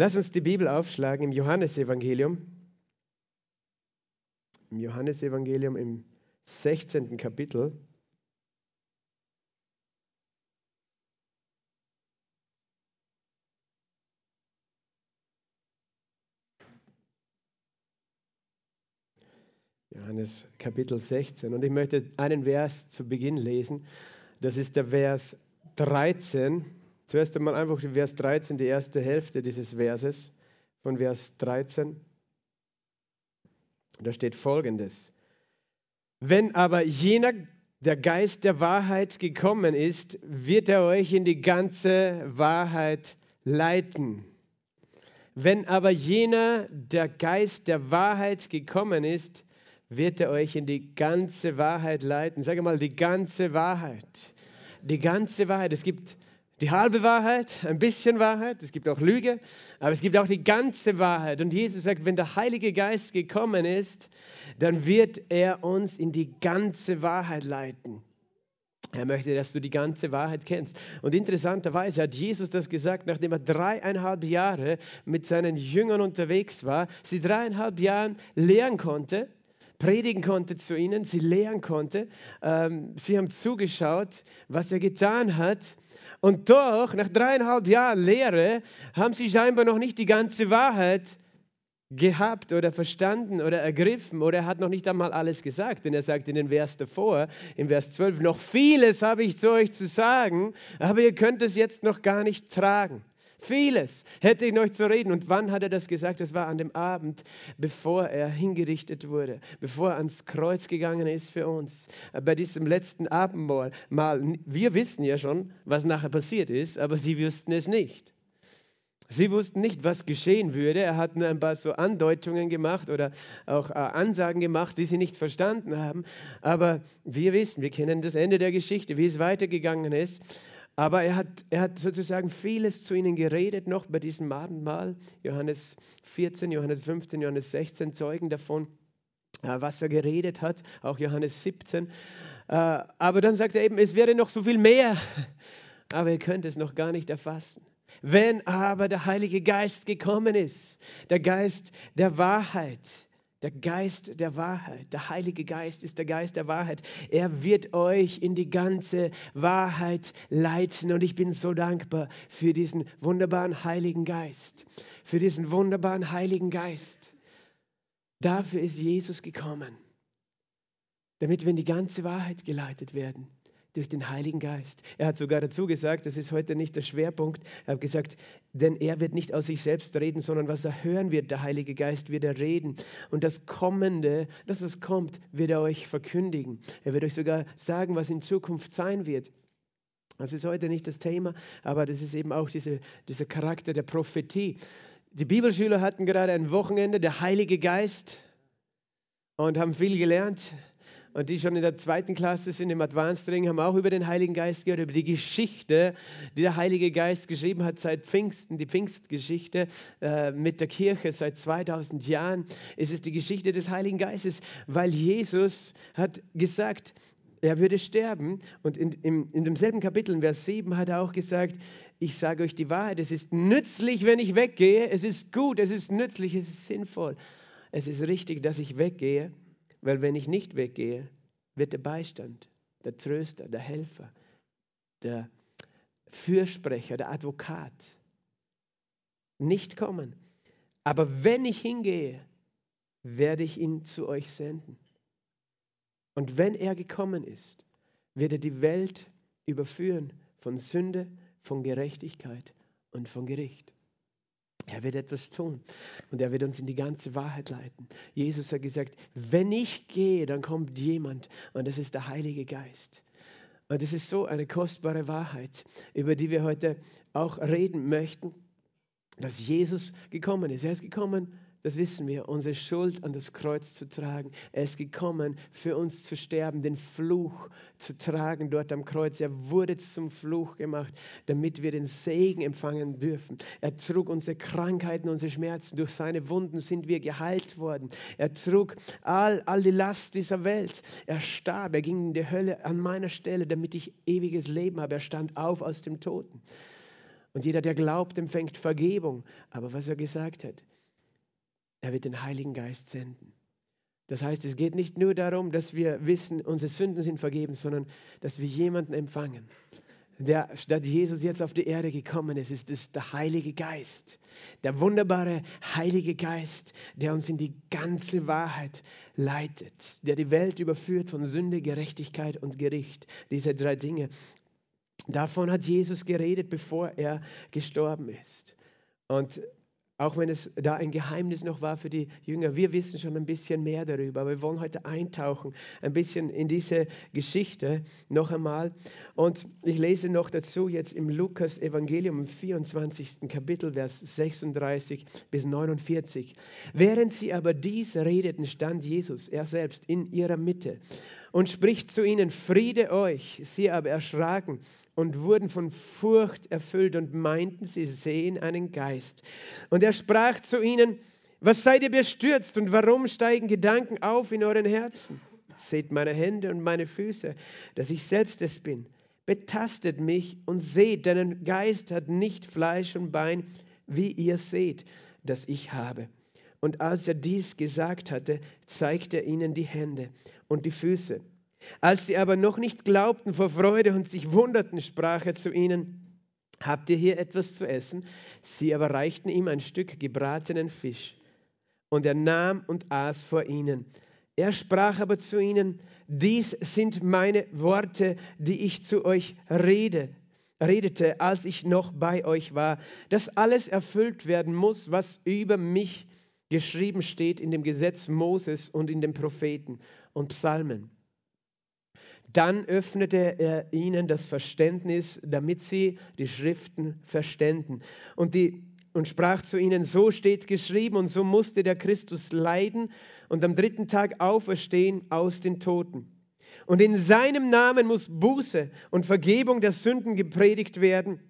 Lass uns die Bibel aufschlagen im Johannesevangelium. Im Johannesevangelium im 16. Kapitel. Johannes Kapitel 16. Und ich möchte einen Vers zu Beginn lesen. Das ist der Vers 13. Zuerst einmal einfach Vers 13, die erste Hälfte dieses Verses von Vers 13. Da steht folgendes. Wenn aber jener, der Geist der Wahrheit gekommen ist, wird er euch in die ganze Wahrheit leiten. Wenn aber jener, der Geist der Wahrheit gekommen ist, wird er euch in die ganze Wahrheit leiten. Sage mal, die ganze Wahrheit. Die ganze Wahrheit. Es gibt die halbe Wahrheit, ein bisschen Wahrheit, es gibt auch Lüge, aber es gibt auch die ganze Wahrheit. Und Jesus sagt, wenn der Heilige Geist gekommen ist, dann wird er uns in die ganze Wahrheit leiten. Er möchte, dass du die ganze Wahrheit kennst. Und interessanterweise hat Jesus das gesagt, nachdem er dreieinhalb Jahre mit seinen Jüngern unterwegs war, sie dreieinhalb Jahre lehren konnte predigen konnte zu ihnen, sie lehren konnte. Ähm, sie haben zugeschaut, was er getan hat. Und doch, nach dreieinhalb Jahren Lehre, haben sie scheinbar noch nicht die ganze Wahrheit gehabt oder verstanden oder ergriffen oder er hat noch nicht einmal alles gesagt, denn er sagt in den Vers davor, im Vers 12, noch vieles habe ich zu euch zu sagen, aber ihr könnt es jetzt noch gar nicht tragen. Vieles hätte ich noch zu reden. Und wann hat er das gesagt? Das war an dem Abend, bevor er hingerichtet wurde, bevor er ans Kreuz gegangen ist für uns. Bei diesem letzten Abendmahl. Wir wissen ja schon, was nachher passiert ist, aber sie wüssten es nicht. Sie wussten nicht, was geschehen würde. Er hat nur ein paar so Andeutungen gemacht oder auch äh, Ansagen gemacht, die sie nicht verstanden haben. Aber wir wissen, wir kennen das Ende der Geschichte, wie es weitergegangen ist. Aber er hat, er hat sozusagen vieles zu ihnen geredet, noch bei diesem Abendmahl. Johannes 14, Johannes 15, Johannes 16 zeugen davon, äh, was er geredet hat, auch Johannes 17. Äh, aber dann sagt er eben, es wäre noch so viel mehr, aber ihr könnt es noch gar nicht erfassen. Wenn aber der Heilige Geist gekommen ist, der Geist der Wahrheit, der Geist der Wahrheit, der Heilige Geist ist der Geist der Wahrheit. Er wird euch in die ganze Wahrheit leiten. Und ich bin so dankbar für diesen wunderbaren Heiligen Geist. Für diesen wunderbaren Heiligen Geist. Dafür ist Jesus gekommen. Damit wir in die ganze Wahrheit geleitet werden durch den Heiligen Geist. Er hat sogar dazu gesagt, das ist heute nicht der Schwerpunkt, er hat gesagt, denn er wird nicht aus sich selbst reden, sondern was er hören wird, der Heilige Geist wird er reden. Und das Kommende, das was kommt, wird er euch verkündigen. Er wird euch sogar sagen, was in Zukunft sein wird. Das ist heute nicht das Thema, aber das ist eben auch diese, dieser Charakter der Prophetie. Die Bibelschüler hatten gerade ein Wochenende, der Heilige Geist, und haben viel gelernt und die schon in der zweiten Klasse sind, im Advanced Ring, haben auch über den Heiligen Geist gehört, über die Geschichte, die der Heilige Geist geschrieben hat seit Pfingsten, die Pfingstgeschichte äh, mit der Kirche seit 2000 Jahren. Es ist die Geschichte des Heiligen Geistes, weil Jesus hat gesagt, er würde sterben. Und in, in, in demselben Kapitel, in Vers 7, hat er auch gesagt, ich sage euch die Wahrheit, es ist nützlich, wenn ich weggehe. Es ist gut, es ist nützlich, es ist sinnvoll. Es ist richtig, dass ich weggehe weil wenn ich nicht weggehe, wird der Beistand, der Tröster, der Helfer, der Fürsprecher, der Advokat nicht kommen. Aber wenn ich hingehe, werde ich ihn zu euch senden. Und wenn er gekommen ist, wird er die Welt überführen von Sünde, von Gerechtigkeit und von Gericht. Er wird etwas tun und er wird uns in die ganze Wahrheit leiten. Jesus hat gesagt, wenn ich gehe, dann kommt jemand und das ist der Heilige Geist. Und das ist so eine kostbare Wahrheit, über die wir heute auch reden möchten, dass Jesus gekommen ist. Er ist gekommen, das wissen wir, unsere Schuld an das Kreuz zu tragen. Er ist gekommen, für uns zu sterben, den Fluch zu tragen dort am Kreuz. Er wurde zum Fluch gemacht, damit wir den Segen empfangen dürfen. Er trug unsere Krankheiten, unsere Schmerzen. Durch seine Wunden sind wir geheilt worden. Er trug all, all die Last dieser Welt. Er starb, er ging in die Hölle an meiner Stelle, damit ich ewiges Leben habe. Er stand auf aus dem Toten. Und jeder, der glaubt, empfängt Vergebung. Aber was er gesagt hat, er wird den Heiligen Geist senden. Das heißt, es geht nicht nur darum, dass wir wissen, unsere Sünden sind vergeben, sondern dass wir jemanden empfangen, der statt Jesus jetzt auf die Erde gekommen ist, ist es der Heilige Geist. Der wunderbare Heilige Geist, der uns in die ganze Wahrheit leitet, der die Welt überführt von Sünde, Gerechtigkeit und Gericht. Diese drei Dinge. Davon hat Jesus geredet, bevor er gestorben ist. Und auch wenn es da ein Geheimnis noch war für die Jünger, wir wissen schon ein bisschen mehr darüber, aber wir wollen heute eintauchen, ein bisschen in diese Geschichte noch einmal. Und ich lese noch dazu jetzt im Lukas Evangelium im 24. Kapitel, Vers 36 bis 49. Während sie aber dies redeten, stand Jesus, er selbst, in ihrer Mitte und spricht zu ihnen, Friede euch. Sie aber erschraken und wurden von Furcht erfüllt und meinten, sie sehen einen Geist. Und er sprach zu ihnen, was seid ihr bestürzt und warum steigen Gedanken auf in euren Herzen? Seht meine Hände und meine Füße, dass ich selbst es bin. Betastet mich und seht, denn ein Geist hat nicht Fleisch und Bein, wie ihr seht, dass ich habe. Und als er dies gesagt hatte, zeigte er ihnen die Hände und die Füße. Als sie aber noch nicht glaubten vor Freude und sich wunderten, sprach er zu ihnen, Habt ihr hier etwas zu essen? Sie aber reichten ihm ein Stück gebratenen Fisch. Und er nahm und aß vor ihnen. Er sprach aber zu ihnen, dies sind meine Worte, die ich zu euch rede, redete, als ich noch bei euch war, dass alles erfüllt werden muss, was über mich geschrieben steht in dem Gesetz Moses und in den Propheten und Psalmen. Dann öffnete er ihnen das Verständnis, damit sie die Schriften verständen. Und, die, und sprach zu ihnen, so steht geschrieben und so musste der Christus leiden und am dritten Tag auferstehen aus den Toten. Und in seinem Namen muss Buße und Vergebung der Sünden gepredigt werden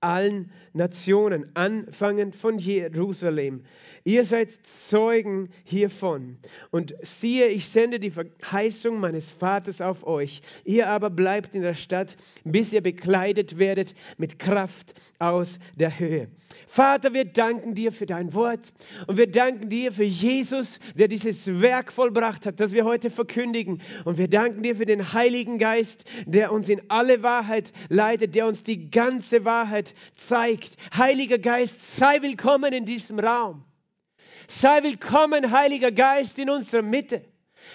allen Nationen, anfangend von Jerusalem. Ihr seid Zeugen hiervon. Und siehe, ich sende die Verheißung meines Vaters auf euch. Ihr aber bleibt in der Stadt, bis ihr bekleidet werdet mit Kraft aus der Höhe. Vater, wir danken dir für dein Wort und wir danken dir für Jesus, der dieses Werk vollbracht hat, das wir heute verkündigen. Und wir danken dir für den Heiligen Geist, der uns in alle Wahrheit leitet, der uns die ganze Wahrheit zeigt. Heiliger Geist, sei willkommen in diesem Raum. Sei willkommen, Heiliger Geist, in unserer Mitte.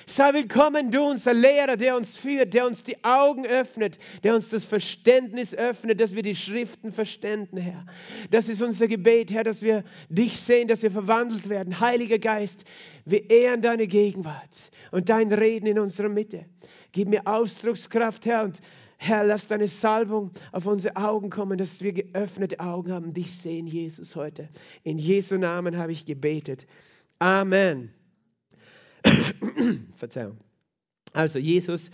Sei willkommen, du unser Lehrer, der uns führt, der uns die Augen öffnet, der uns das Verständnis öffnet, dass wir die Schriften verständen, Herr. Das ist unser Gebet, Herr, dass wir dich sehen, dass wir verwandelt werden. Heiliger Geist, wir ehren deine Gegenwart und dein Reden in unserer Mitte. Gib mir Ausdruckskraft, Herr, und Herr, lass deine Salbung auf unsere Augen kommen, dass wir geöffnete Augen haben, dich sehen, Jesus, heute. In Jesu Namen habe ich gebetet. Amen. Verzeihung. Also, Jesus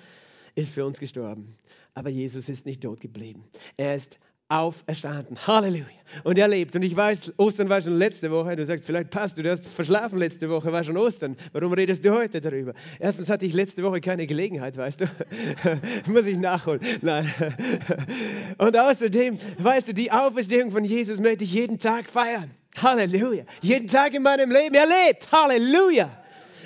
ist für uns gestorben, aber Jesus ist nicht tot geblieben. Er ist auferstanden. Halleluja. Und er lebt. Und ich weiß, Ostern war schon letzte Woche. Du sagst, vielleicht passt du, du hast verschlafen letzte Woche, war schon Ostern. Warum redest du heute darüber? Erstens hatte ich letzte Woche keine Gelegenheit, weißt du. Muss ich nachholen. Nein. Und außerdem, weißt du, die Auferstehung von Jesus möchte ich jeden Tag feiern. Halleluja. Jeden Tag in meinem Leben. Er lebt. Halleluja.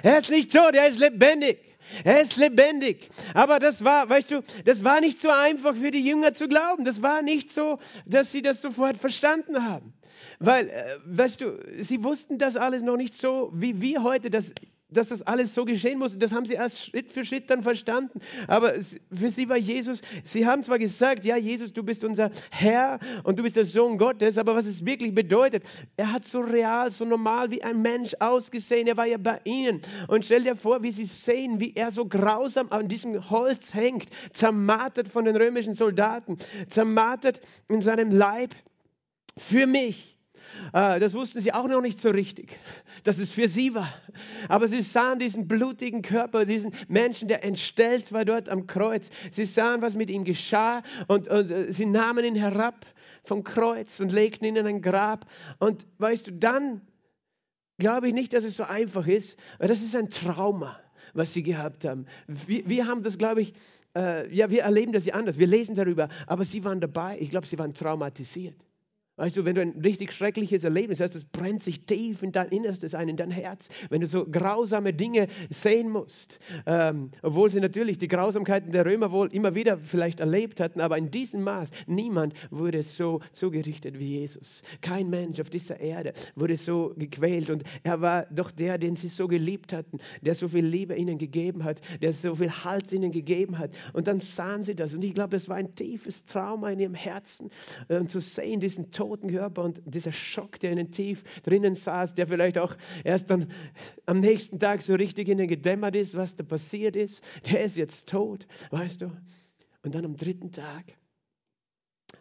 Er ist nicht tot, er ist lebendig. Er ist lebendig. Aber das war, weißt du, das war nicht so einfach für die Jünger zu glauben. Das war nicht so, dass sie das sofort verstanden haben. Weil, äh, weißt du, sie wussten das alles noch nicht so, wie wir heute das dass das alles so geschehen muss. Das haben sie erst Schritt für Schritt dann verstanden. Aber für sie war Jesus, sie haben zwar gesagt, ja, Jesus, du bist unser Herr und du bist der Sohn Gottes, aber was es wirklich bedeutet, er hat so real, so normal wie ein Mensch ausgesehen. Er war ja bei ihnen. Und stell dir vor, wie sie sehen, wie er so grausam an diesem Holz hängt, zermartert von den römischen Soldaten, zermartert in seinem Leib für mich. Ah, das wussten sie auch noch nicht so richtig, dass es für sie war. Aber sie sahen diesen blutigen Körper, diesen Menschen, der entstellt war dort am Kreuz. Sie sahen, was mit ihm geschah und, und äh, sie nahmen ihn herab vom Kreuz und legten ihn in ein Grab. Und weißt du, dann glaube ich nicht, dass es so einfach ist, weil das ist ein Trauma. was sie gehabt haben. Wir, wir haben das, glaube ich, äh, ja, wir erleben das ja anders. Wir lesen darüber, aber sie waren dabei. Ich glaube, sie waren traumatisiert. Weißt du, wenn du ein richtig schreckliches Erlebnis hast, das brennt sich tief in dein Innerstes ein, in dein Herz. Wenn du so grausame Dinge sehen musst, ähm, obwohl sie natürlich die Grausamkeiten der Römer wohl immer wieder vielleicht erlebt hatten, aber in diesem Maß, niemand wurde so zugerichtet wie Jesus. Kein Mensch auf dieser Erde wurde so gequält und er war doch der, den sie so geliebt hatten, der so viel Liebe ihnen gegeben hat, der so viel Halt ihnen gegeben hat. Und dann sahen sie das und ich glaube, das war ein tiefes Trauma in ihrem Herzen, äh, zu sehen, diesen Tod toten Körper und dieser Schock, der ihnen tief drinnen saß, der vielleicht auch erst dann am nächsten Tag so richtig ihnen gedämmert ist, was da passiert ist, der ist jetzt tot, weißt du? Und dann am dritten Tag,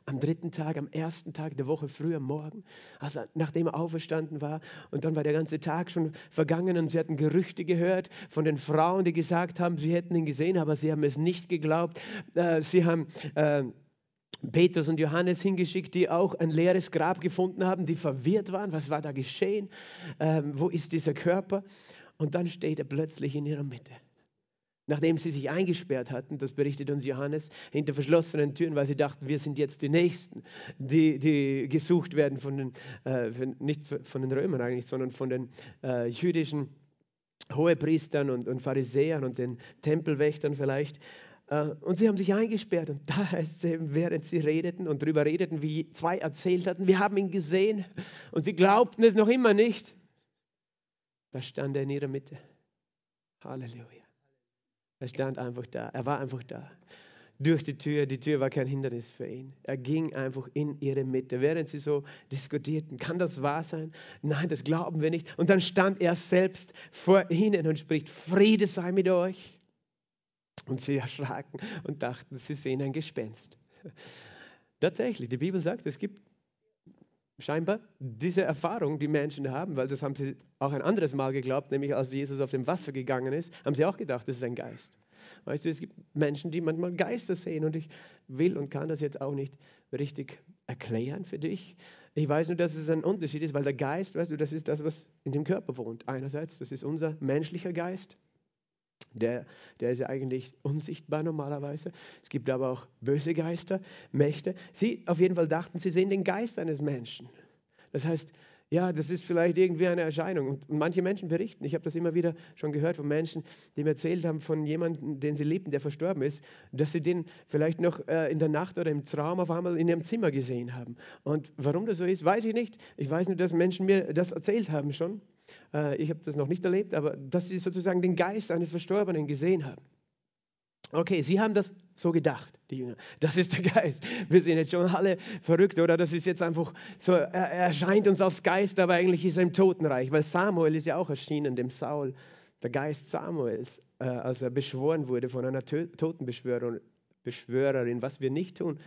am dritten Tag, am ersten Tag der Woche früh am Morgen, also nachdem er auferstanden war. Und dann war der ganze Tag schon vergangen und sie hatten Gerüchte gehört von den Frauen, die gesagt haben, sie hätten ihn gesehen, aber sie haben es nicht geglaubt. Äh, sie haben äh, Petrus und Johannes hingeschickt, die auch ein leeres Grab gefunden haben, die verwirrt waren. Was war da geschehen? Ähm, wo ist dieser Körper? Und dann steht er plötzlich in ihrer Mitte. Nachdem sie sich eingesperrt hatten, das berichtet uns Johannes, hinter verschlossenen Türen, weil sie dachten, wir sind jetzt die Nächsten, die, die gesucht werden von den, äh, nicht von den Römern eigentlich, sondern von den äh, jüdischen Hohepriestern und, und Pharisäern und den Tempelwächtern vielleicht. Äh, und sie haben sich eingesperrt und da es eben, während sie redeten und darüber redeten, wie zwei erzählt hatten, wir haben ihn gesehen und sie glaubten es noch immer nicht. Da stand er in ihrer Mitte. Halleluja. Er stand einfach da. Er war einfach da. Durch die Tür. Die Tür war kein Hindernis für ihn. Er ging einfach in ihre Mitte. Während sie so diskutierten, kann das wahr sein? Nein, das glauben wir nicht. Und dann stand er selbst vor ihnen und spricht, Friede sei mit euch. Und sie erschraken und dachten, sie sehen ein Gespenst. Tatsächlich, die Bibel sagt, es gibt scheinbar diese Erfahrung, die Menschen haben, weil das haben sie auch ein anderes Mal geglaubt, nämlich als Jesus auf dem Wasser gegangen ist, haben sie auch gedacht, das ist ein Geist. Weißt du, es gibt Menschen, die manchmal Geister sehen und ich will und kann das jetzt auch nicht richtig erklären für dich. Ich weiß nur, dass es ein Unterschied ist, weil der Geist, weißt du, das ist das, was in dem Körper wohnt. Einerseits, das ist unser menschlicher Geist der, der ist ja eigentlich unsichtbar normalerweise. Es gibt aber auch böse Geister, Mächte. Sie auf jeden Fall dachten, sie sehen den Geist eines Menschen. Das heißt, ja, das ist vielleicht irgendwie eine Erscheinung. Und manche Menschen berichten, ich habe das immer wieder schon gehört von Menschen, die mir erzählt haben von jemandem, den sie liebten, der verstorben ist, dass sie den vielleicht noch äh, in der Nacht oder im Traum auf einmal in ihrem Zimmer gesehen haben. Und warum das so ist, weiß ich nicht. Ich weiß nur, dass Menschen mir das erzählt haben schon. Äh, ich habe das noch nicht erlebt, aber dass sie sozusagen den Geist eines Verstorbenen gesehen haben. Okay, sie haben das so gedacht, die Jünger. Das ist der Geist. Wir sind jetzt schon alle verrückt, oder? Das ist jetzt einfach so, er, erscheint uns als Geist, aber eigentlich ist er im Totenreich, weil Samuel ist ja auch erschienen, dem Saul, der Geist Samuels, äh, als er beschworen wurde von einer Totenbeschwörerin, was wir nicht tun,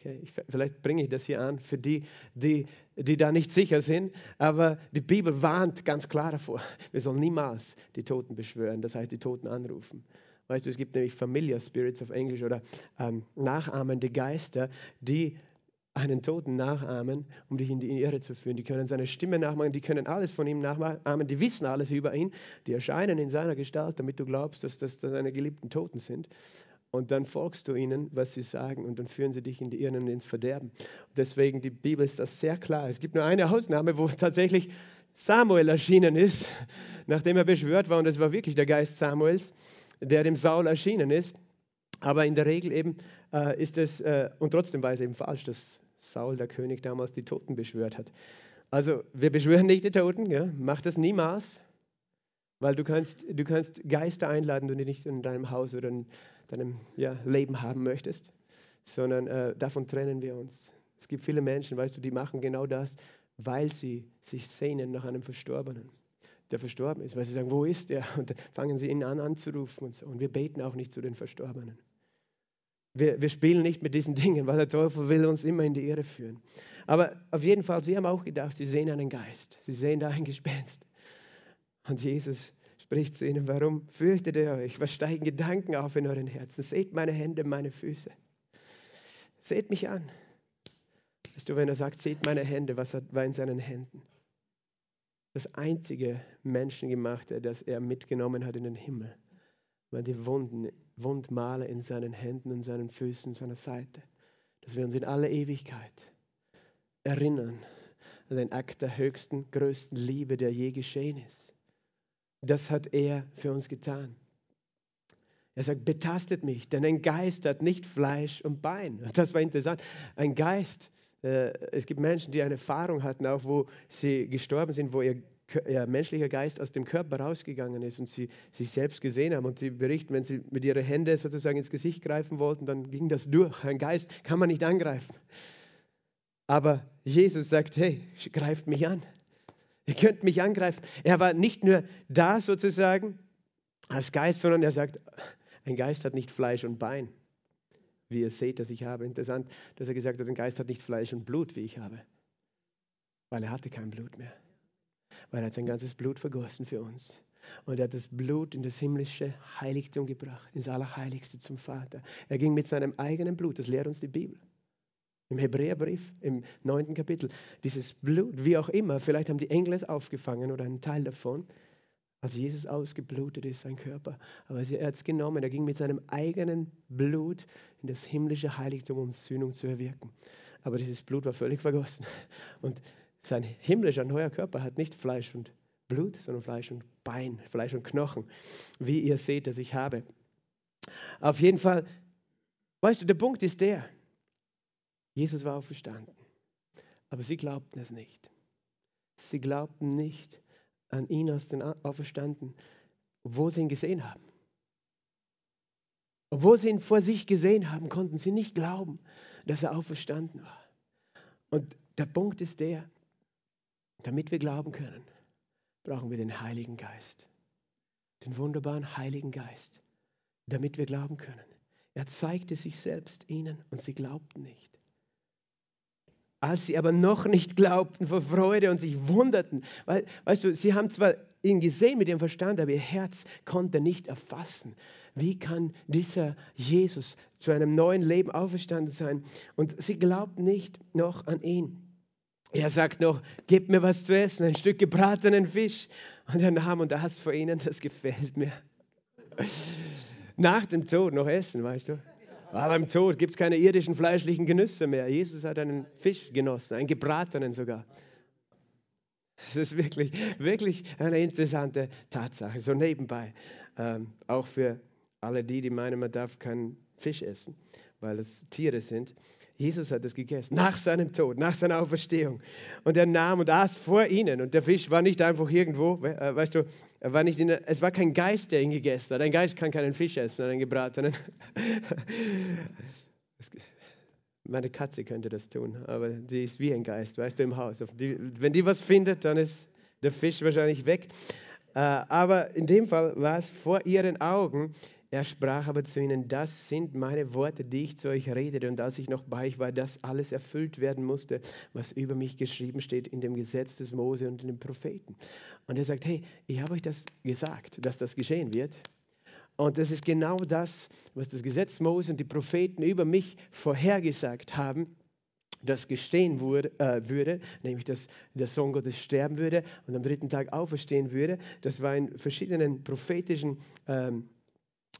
Okay, ich, vielleicht bringe ich das hier an für die, die, die da nicht sicher sind, aber die Bibel warnt ganz klar davor, wir sollen niemals die Toten beschwören, das heißt die Toten anrufen. Weißt du, es gibt nämlich Familiar Spirits auf Englisch oder ähm, nachahmende Geister, die einen Toten nachahmen, um dich in die Irre zu führen. Die können seine Stimme nachmachen, die können alles von ihm nachahmen, die wissen alles über ihn, die erscheinen in seiner Gestalt, damit du glaubst, dass das seine geliebten Toten sind. Und dann folgst du ihnen, was sie sagen, und dann führen sie dich in die Irren und ins Verderben. Deswegen, die Bibel ist das sehr klar. Es gibt nur eine Ausnahme, wo tatsächlich Samuel erschienen ist, nachdem er beschwört war, und es war wirklich der Geist Samuels, der dem Saul erschienen ist. Aber in der Regel eben äh, ist es, äh, und trotzdem war es eben falsch, dass Saul, der König, damals die Toten beschwört hat. Also, wir beschwören nicht die Toten, ja? mach das niemals, weil du kannst, du kannst Geister einladen, die nicht in deinem Haus oder in deinem ja, Leben haben möchtest, sondern äh, davon trennen wir uns. Es gibt viele Menschen, weißt du, die machen genau das, weil sie sich sehnen nach einem Verstorbenen, der verstorben ist, weil sie sagen, wo ist er? Und dann fangen sie ihn an anzurufen und so. Und wir beten auch nicht zu den Verstorbenen. Wir, wir spielen nicht mit diesen Dingen, weil der Teufel will uns immer in die Irre führen. Aber auf jeden Fall, sie haben auch gedacht, sie sehen einen Geist, sie sehen da ein Gespenst. Und Jesus spricht zu ihnen, warum fürchtet ihr euch? Was steigen Gedanken auf in euren Herzen? Seht meine Hände, meine Füße. Seht mich an. Weißt du, wenn er sagt, seht meine Hände, was war in seinen Händen? Das einzige Menschengemachte, das er mitgenommen hat in den Himmel, waren die Wunden, Wundmale in seinen Händen und seinen Füßen, seiner Seite. Dass wir uns in aller Ewigkeit erinnern an den Akt der höchsten, größten Liebe, der je geschehen ist. Das hat er für uns getan. Er sagt, betastet mich, denn ein Geist hat nicht Fleisch und Bein. Das war interessant. Ein Geist, äh, es gibt Menschen, die eine Erfahrung hatten, auch wo sie gestorben sind, wo ihr, ihr menschlicher Geist aus dem Körper rausgegangen ist und sie sich selbst gesehen haben. Und sie berichten, wenn sie mit ihren Händen sozusagen ins Gesicht greifen wollten, dann ging das durch. Ein Geist kann man nicht angreifen. Aber Jesus sagt, hey, greift mich an. Ihr könnt mich angreifen. Er war nicht nur da sozusagen als Geist, sondern er sagt, ein Geist hat nicht Fleisch und Bein, wie ihr seht, dass ich habe. Interessant, dass er gesagt hat, ein Geist hat nicht Fleisch und Blut, wie ich habe. Weil er hatte kein Blut mehr. Weil er hat sein ganzes Blut vergossen für uns. Und er hat das Blut in das himmlische Heiligtum gebracht, ins Allerheiligste zum Vater. Er ging mit seinem eigenen Blut, das lehrt uns die Bibel. Im Hebräerbrief, im neunten Kapitel. Dieses Blut, wie auch immer, vielleicht haben die Engel es aufgefangen oder einen Teil davon, als Jesus ausgeblutet ist, sein Körper. Aber er hat es genommen, er ging mit seinem eigenen Blut in das himmlische Heiligtum, um Sühnung zu erwirken. Aber dieses Blut war völlig vergossen. Und sein himmlischer neuer Körper hat nicht Fleisch und Blut, sondern Fleisch und Bein, Fleisch und Knochen, wie ihr seht, dass ich habe. Auf jeden Fall, weißt du, der Punkt ist der, Jesus war auferstanden, aber sie glaubten es nicht. Sie glaubten nicht, an ihn aus den Auferstanden, obwohl sie ihn gesehen haben. Obwohl sie ihn vor sich gesehen haben, konnten sie nicht glauben, dass er auferstanden war. Und der Punkt ist der, damit wir glauben können, brauchen wir den Heiligen Geist. Den wunderbaren Heiligen Geist, damit wir glauben können. Er zeigte sich selbst ihnen und sie glaubten nicht. Als sie aber noch nicht glaubten vor Freude und sich wunderten, weil, weißt du, sie haben zwar ihn gesehen mit ihrem Verstand, aber ihr Herz konnte nicht erfassen. Wie kann dieser Jesus zu einem neuen Leben auferstanden sein? Und sie glaubten nicht noch an ihn. Er sagt noch, gebt mir was zu essen, ein Stück gebratenen Fisch. Und er nahm und aß vor ihnen, das gefällt mir. Nach dem Tod noch essen, weißt du? Aber im Tod gibt es keine irdischen fleischlichen Genüsse mehr. Jesus hat einen Fisch genossen, einen gebratenen sogar. Das ist wirklich, wirklich eine interessante Tatsache, so nebenbei. Ähm, auch für alle die, die meinen, man darf keinen Fisch essen, weil es Tiere sind. Jesus hat es gegessen, nach seinem Tod, nach seiner Auferstehung. Und er nahm und aß vor ihnen. Und der Fisch war nicht einfach irgendwo, äh, weißt du, war nicht in, es war kein Geist, der ihn gegessen hat. Ein Geist kann keinen Fisch essen, einen gebratenen. Meine Katze könnte das tun, aber die ist wie ein Geist, weißt du, im Haus. Wenn die was findet, dann ist der Fisch wahrscheinlich weg. Äh, aber in dem Fall war es vor ihren Augen er sprach aber zu ihnen, das sind meine Worte, die ich zu euch redete. Und als ich noch bei euch war, dass alles erfüllt werden musste, was über mich geschrieben steht in dem Gesetz des Mose und in den Propheten. Und er sagt, hey, ich habe euch das gesagt, dass das geschehen wird. Und das ist genau das, was das Gesetz Mose und die Propheten über mich vorhergesagt haben das gestehen wurde, äh, würde, nämlich dass der Sohn Gottes sterben würde und am dritten Tag auferstehen würde. Das war in verschiedenen prophetischen ähm,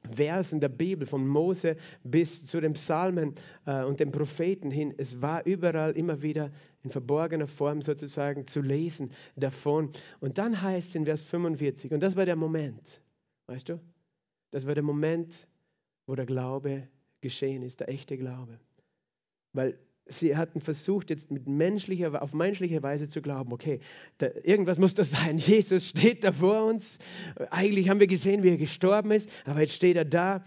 Versen der Bibel, von Mose bis zu den Psalmen äh, und den Propheten hin. Es war überall immer wieder in verborgener Form sozusagen zu lesen davon. Und dann heißt es in Vers 45, und das war der Moment, weißt du? Das war der Moment, wo der Glaube geschehen ist, der echte Glaube. Weil sie hatten versucht, jetzt mit menschlicher, auf menschliche Weise zu glauben, okay, da, irgendwas muss das sein. Jesus steht da vor uns. Eigentlich haben wir gesehen, wie er gestorben ist, aber jetzt steht er da.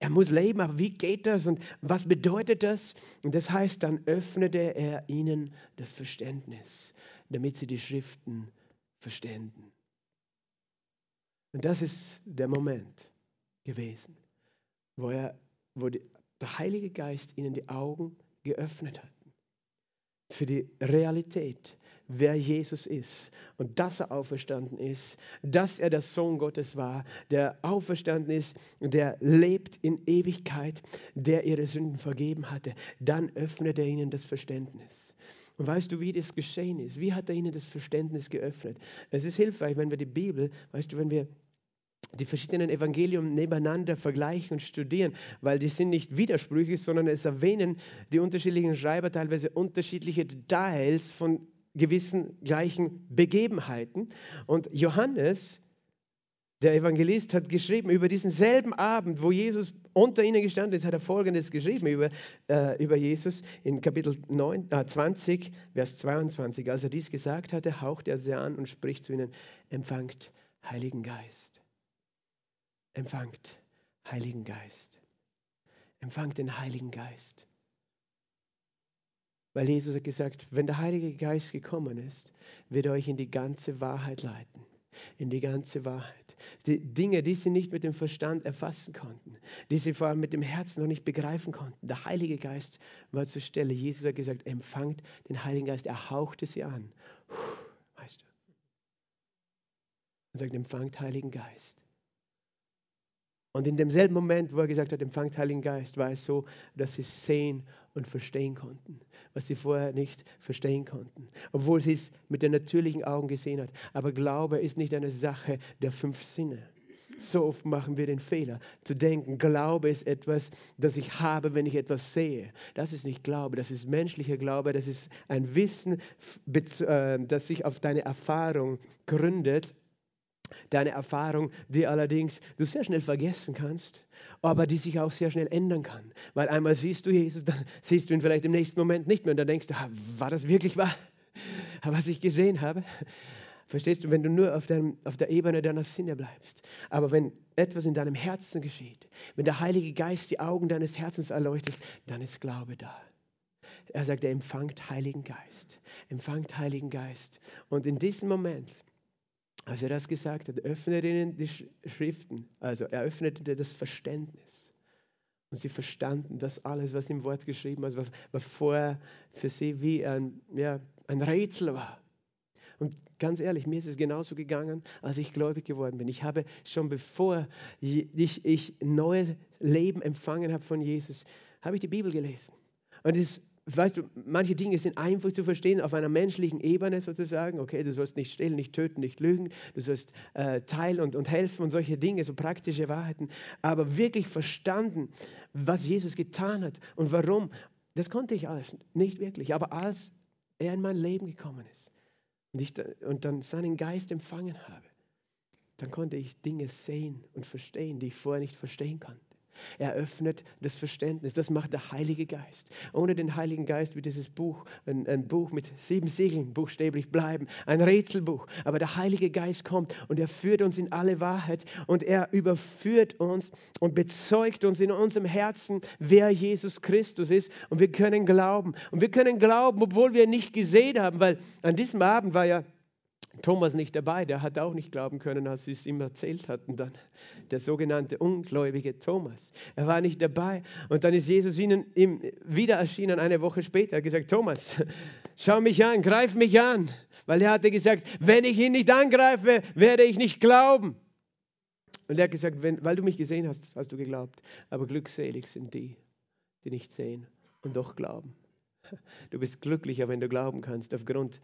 Er muss leben, aber wie geht das und was bedeutet das? Und das heißt, dann öffnete er ihnen das Verständnis, damit sie die Schriften verständen. Und das ist der Moment gewesen, wo, er, wo der Heilige Geist ihnen die Augen geöffnet hatten. Für die Realität, wer Jesus ist und dass er auferstanden ist, dass er der Sohn Gottes war, der auferstanden ist, der lebt in Ewigkeit, der ihre Sünden vergeben hatte. Dann öffnet er ihnen das Verständnis. Und weißt du, wie das geschehen ist? Wie hat er ihnen das Verständnis geöffnet? Es ist hilfreich, wenn wir die Bibel, weißt du, wenn wir die verschiedenen Evangelien nebeneinander vergleichen und studieren, weil die sind nicht widersprüchlich, sondern es erwähnen die unterschiedlichen Schreiber teilweise unterschiedliche Details von gewissen gleichen Begebenheiten. Und Johannes, der Evangelist, hat geschrieben über diesen selben Abend, wo Jesus unter ihnen gestanden ist, hat er Folgendes geschrieben über, äh, über Jesus in Kapitel 9, äh, 20, Vers 22. Als er dies gesagt hatte, haucht er sie an und spricht zu ihnen, empfangt Heiligen Geist. Empfangt Heiligen Geist. Empfangt den Heiligen Geist. Weil Jesus hat gesagt, wenn der Heilige Geist gekommen ist, wird er euch in die ganze Wahrheit leiten. In die ganze Wahrheit. Die Dinge, die sie nicht mit dem Verstand erfassen konnten, die sie vor allem mit dem Herzen noch nicht begreifen konnten. Der Heilige Geist war zur Stelle. Jesus hat gesagt, empfangt den Heiligen Geist. Er hauchte sie an. Puh, weißt du? Er sagt, empfangt Heiligen Geist. Und in demselben Moment, wo er gesagt hat, empfangt Heiligen Geist, war es so, dass sie sehen und verstehen konnten, was sie vorher nicht verstehen konnten, obwohl sie es mit den natürlichen Augen gesehen hat. Aber Glaube ist nicht eine Sache der fünf Sinne. So oft machen wir den Fehler, zu denken, Glaube ist etwas, das ich habe, wenn ich etwas sehe. Das ist nicht Glaube, das ist menschlicher Glaube, das ist ein Wissen, äh, das sich auf deine Erfahrung gründet Deine Erfahrung, die allerdings du sehr schnell vergessen kannst, aber die sich auch sehr schnell ändern kann. Weil einmal siehst du Jesus, dann siehst du ihn vielleicht im nächsten Moment nicht mehr und dann denkst du, war das wirklich wahr, was ich gesehen habe? Verstehst du, wenn du nur auf, deinem, auf der Ebene deiner Sinne bleibst. Aber wenn etwas in deinem Herzen geschieht, wenn der Heilige Geist die Augen deines Herzens erleuchtet, dann ist Glaube da. Er sagt, er empfangt Heiligen Geist. Empfangt Heiligen Geist. Und in diesem Moment als er das gesagt hat, öffnet ihnen die Schriften, also er öffnete das Verständnis. Und sie verstanden, dass alles, was im Wort geschrieben ist, was, was vorher für sie wie ein, ja, ein Rätsel war. Und ganz ehrlich, mir ist es genauso gegangen, als ich gläubig geworden bin. Ich habe schon bevor ich, ich neues Leben empfangen habe von Jesus, habe ich die Bibel gelesen. Und es weißt du, manche Dinge sind einfach zu verstehen auf einer menschlichen Ebene sozusagen. Okay, du sollst nicht stehlen, nicht töten, nicht lügen, du sollst äh, teilen und, und helfen und solche Dinge, so praktische Wahrheiten. Aber wirklich verstanden, was Jesus getan hat und warum, das konnte ich alles nicht wirklich. Aber als er in mein Leben gekommen ist und, ich, und dann seinen Geist empfangen habe, dann konnte ich Dinge sehen und verstehen, die ich vorher nicht verstehen konnte. Er öffnet das Verständnis. Das macht der Heilige Geist. Ohne den Heiligen Geist wird dieses Buch ein, ein, Buch mit sieben Siegeln buchstäblich bleiben. Ein Rätselbuch. Aber der Heilige Geist kommt und er führt uns in alle Wahrheit und er überführt uns und bezeugt uns in unserem Herzen, wer Jesus Christus ist. Und wir können glauben. Und wir können glauben, obwohl wir nicht gesehen haben, weil an diesem Abend war ja Thomas nicht dabei, der hat auch nicht glauben können, als sie es ihm erzählt hatten dann. Der sogenannte ungläubige Thomas. Er war nicht dabei. Und dann ist Jesus ihnen ihm wieder erschienen, eine Woche später. Er hat gesagt, Thomas, schau mich an, greif mich an. Weil er hatte gesagt, wenn ich ihn nicht angreife, werde ich nicht glauben. Und er hat gesagt, wenn, weil du mich gesehen hast, hast du geglaubt. Aber glückselig sind die, die nicht sehen und doch glauben. Du bist glücklicher, wenn du glauben kannst, aufgrund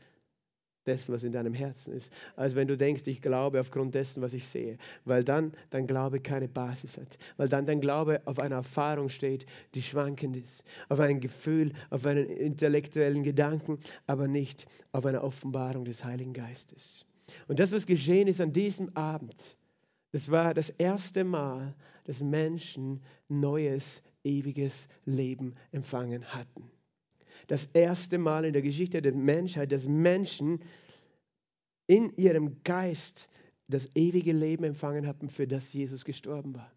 dessen, was in deinem Herzen ist, als wenn du denkst, ich glaube aufgrund dessen, was ich sehe. Weil dann dein Glaube keine Basis hat. Weil dann dein Glaube auf einer Erfahrung steht, die schwankend ist. Auf ein Gefühl, auf einen intellektuellen Gedanken, aber nicht auf einer Offenbarung des Heiligen Geistes. Und das, was geschehen ist an diesem Abend, das war das erste Mal, dass Menschen neues, ewiges Leben empfangen hatten das erste Mal in der Geschichte der Menschheit, dass Menschen in ihrem Geist das ewige Leben empfangen haben, für das Jesus gestorben war.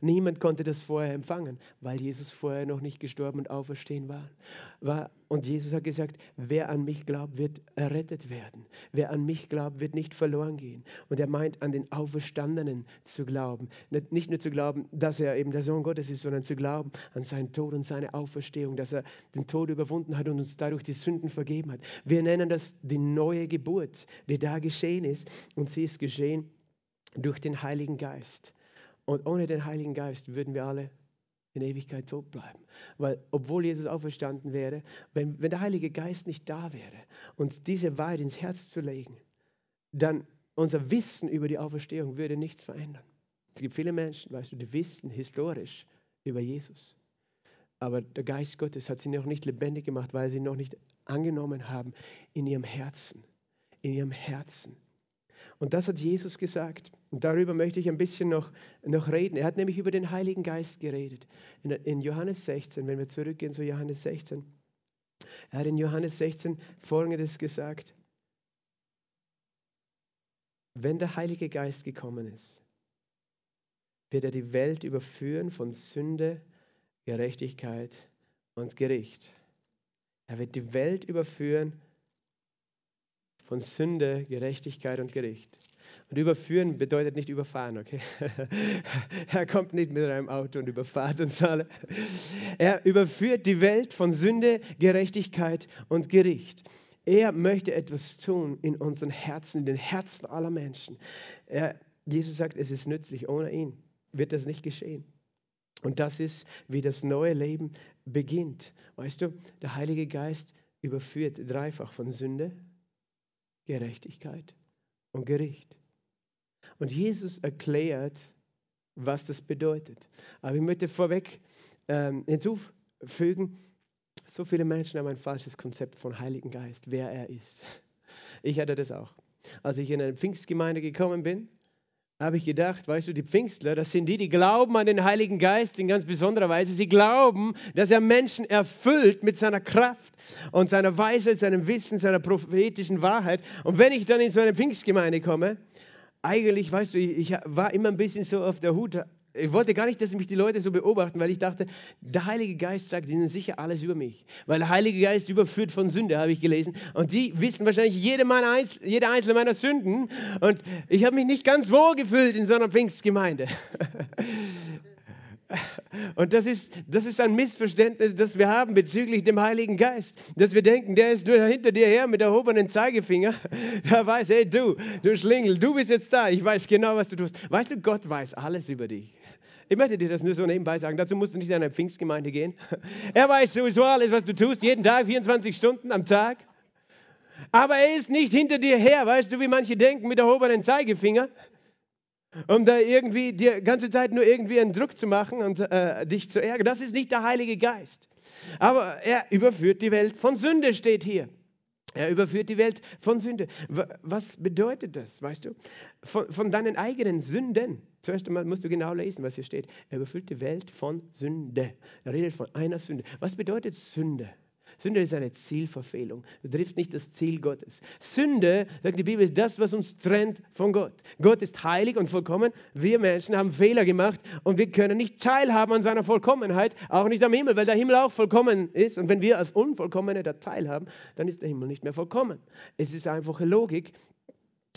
Niemand konnte das vorher empfangen, weil Jesus vorher noch nicht gestorben und auferstehen war. Und Jesus hat gesagt, wer an mich glaubt, wird errettet werden. Wer an mich glaubt, wird nicht verloren gehen. Und er meint, an den Auferstandenen zu glauben. Nicht nur zu glauben, dass er eben der Sohn Gottes ist, sondern zu glauben an seinen Tod und seine Auferstehung, dass er den Tod überwunden hat und uns dadurch die Sünden vergeben hat. Wir nennen das die neue Geburt, die da geschehen ist. Und sie ist geschehen durch den Heiligen Geist. Und ohne den Heiligen Geist würden wir alle in Ewigkeit tot bleiben. Weil obwohl Jesus auferstanden wäre, wenn, wenn der Heilige Geist nicht da wäre, uns diese Wahrheit ins Herz zu legen, dann unser Wissen über die Auferstehung würde nichts verändern. Es gibt viele Menschen, weißt du, die wissen historisch über Jesus. Aber der Geist Gottes hat sie noch nicht lebendig gemacht, weil sie noch nicht angenommen haben in ihrem Herzen. In ihrem Herzen. Und das hat Jesus gesagt. Und darüber möchte ich ein bisschen noch, noch reden. Er hat nämlich über den Heiligen Geist geredet. In, in Johannes 16, wenn wir zurückgehen zu Johannes 16. Er hat in Johannes 16 Folgendes gesagt. Wenn der Heilige Geist gekommen ist, wird er die Welt überführen von Sünde, Gerechtigkeit und Gericht. Er wird die Welt überführen von Sünde, Gerechtigkeit und Gericht. Und überführen bedeutet nicht überfahren, okay? er kommt nicht mit einem Auto und überfahrt uns alle. Er überführt die Welt von Sünde, Gerechtigkeit und Gericht. Er möchte etwas tun in unseren Herzen, in den Herzen aller Menschen. Er, Jesus sagt, es ist nützlich. Ohne ihn wird das nicht geschehen. Und das ist, wie das neue Leben beginnt. Weißt du, der Heilige Geist überführt dreifach von Sünde, Gerechtigkeit und Gericht. Und Jesus erklärt, was das bedeutet. Aber ich möchte vorweg ähm, hinzufügen, so viele Menschen haben ein falsches Konzept von Heiligen Geist, wer er ist. Ich hatte das auch. Als ich in eine Pfingstgemeinde gekommen bin, habe ich gedacht, weißt du, die Pfingstler, das sind die, die glauben an den Heiligen Geist in ganz besonderer Weise. Sie glauben, dass er Menschen erfüllt mit seiner Kraft und seiner Weisheit, seinem Wissen, seiner prophetischen Wahrheit. Und wenn ich dann in so eine Pfingstgemeinde komme, eigentlich, weißt du, ich war immer ein bisschen so auf der Hut ich wollte gar nicht, dass mich die Leute so beobachten, weil ich dachte, der Heilige Geist sagt ihnen sicher alles über mich. Weil der Heilige Geist überführt von Sünde, habe ich gelesen. Und die wissen wahrscheinlich jede, meiner Einzel jede einzelne meiner Sünden. Und ich habe mich nicht ganz wohl gefühlt in so einer Pfingstgemeinde. Und das ist, das ist ein Missverständnis, das wir haben bezüglich dem Heiligen Geist. Dass wir denken, der ist nur hinter dir her mit erhobenen Zeigefinger. Der weiß, hey du, du Schlingel, du bist jetzt da. Ich weiß genau, was du tust. Weißt du, Gott weiß alles über dich. Ich möchte dir das nur so nebenbei sagen. Dazu musst du nicht in eine Pfingstgemeinde gehen. Er weiß sowieso alles, was du tust, jeden Tag, 24 Stunden am Tag. Aber er ist nicht hinter dir her, weißt du, wie manche denken, mit erhobenen Zeigefinger, um da irgendwie die ganze Zeit nur irgendwie einen Druck zu machen und äh, dich zu ärgern. Das ist nicht der Heilige Geist. Aber er überführt die Welt von Sünde, steht hier. Er überführt die Welt von Sünde. Was bedeutet das, weißt du? Von, von, deinen eigenen Sünden. Zuerst einmal musst du genau lesen, was hier steht. Er überführt die Welt von Sünde. Er redet von einer Sünde. Was bedeutet Sünde? Sünde ist eine Zielverfehlung. Du triffst nicht das Ziel Gottes. Sünde, sagt die Bibel, ist das, was uns trennt von Gott. Gott ist heilig und vollkommen. Wir Menschen haben Fehler gemacht und wir können nicht teilhaben an seiner Vollkommenheit, auch nicht am Himmel, weil der Himmel auch vollkommen ist. Und wenn wir als Unvollkommene da teilhaben, dann ist der Himmel nicht mehr vollkommen. Es ist einfache Logik.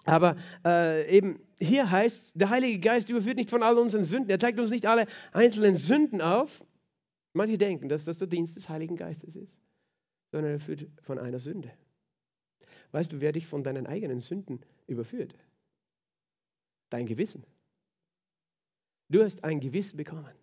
Aber äh, eben hier heißt, der Heilige Geist überführt nicht von all unseren Sünden. Er zeigt uns nicht alle einzelnen Sünden auf. Manche denken, dass das der Dienst des Heiligen Geistes ist sondern er führt von einer Sünde. Weißt du, wer dich von deinen eigenen Sünden überführt? Dein Gewissen. Du hast ein Gewissen bekommen.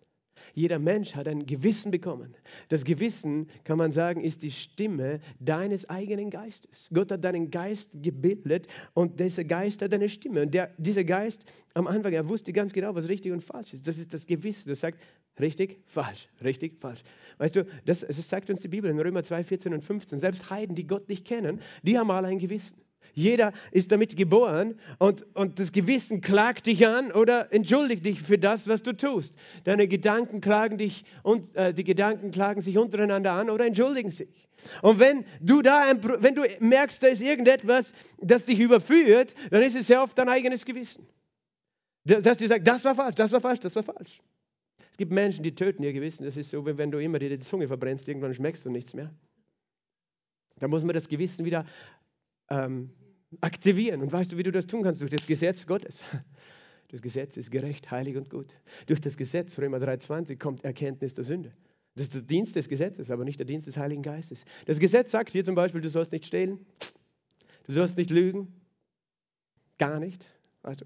Jeder Mensch hat ein Gewissen bekommen. Das Gewissen, kann man sagen, ist die Stimme deines eigenen Geistes. Gott hat deinen Geist gebildet und dieser Geist hat eine Stimme. Und der, dieser Geist, am Anfang, er wusste ganz genau, was richtig und falsch ist. Das ist das Gewissen, das sagt, Richtig, falsch, richtig, falsch. Weißt du, das, das sagt uns die Bibel in Römer 2, 14 und 15. Selbst Heiden, die Gott nicht kennen, die haben alle ein Gewissen. Jeder ist damit geboren und, und das Gewissen klagt dich an oder entschuldigt dich für das, was du tust. Deine Gedanken klagen dich und äh, die Gedanken klagen sich untereinander an oder entschuldigen sich. Und wenn du da, ein, wenn du merkst, da ist irgendetwas, das dich überführt, dann ist es sehr oft dein eigenes Gewissen. Dass dir sagt, das war falsch, das war falsch, das war falsch. Es gibt Menschen, die töten ihr Gewissen. Das ist so, wie wenn du immer die Zunge verbrennst, irgendwann schmeckst du nichts mehr. Da muss man das Gewissen wieder ähm, aktivieren. Und weißt du, wie du das tun kannst? Durch das Gesetz Gottes. Das Gesetz ist gerecht, heilig und gut. Durch das Gesetz, Römer 3,20, kommt Erkenntnis der Sünde. Das ist der Dienst des Gesetzes, aber nicht der Dienst des Heiligen Geistes. Das Gesetz sagt hier zum Beispiel, du sollst nicht stehlen, du sollst nicht lügen, gar nicht. Weißt du,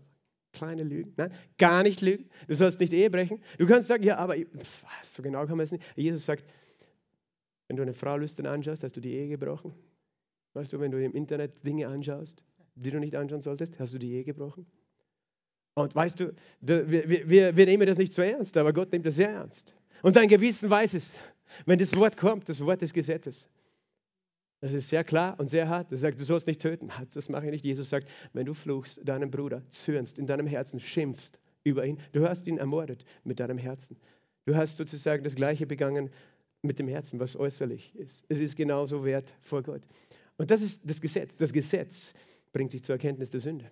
kleine Lügen. Nein, gar nicht lügen. Du sollst nicht Ehe brechen. Du kannst sagen, ja, aber so genau kann man es nicht. Jesus sagt, wenn du eine Frau lüstern anschaust, hast du die Ehe gebrochen. Weißt du, wenn du im Internet Dinge anschaust, die du nicht anschauen solltest? Hast du die je gebrochen? Und weißt du, wir, wir, wir nehmen das nicht so ernst, aber Gott nimmt das sehr ernst. Und dein Gewissen weiß es. Wenn das Wort kommt, das Wort des Gesetzes, das ist sehr klar und sehr hart. Er sagt, du sollst nicht töten. Das mache ich nicht. Jesus sagt, wenn du fluchst, deinem Bruder, zürnst, in deinem Herzen schimpfst über ihn, du hast ihn ermordet mit deinem Herzen. Du hast sozusagen das Gleiche begangen mit dem Herzen, was äußerlich ist. Es ist genauso wert vor Gott. Und das ist das Gesetz. Das Gesetz bringt dich zur Erkenntnis der Sünde.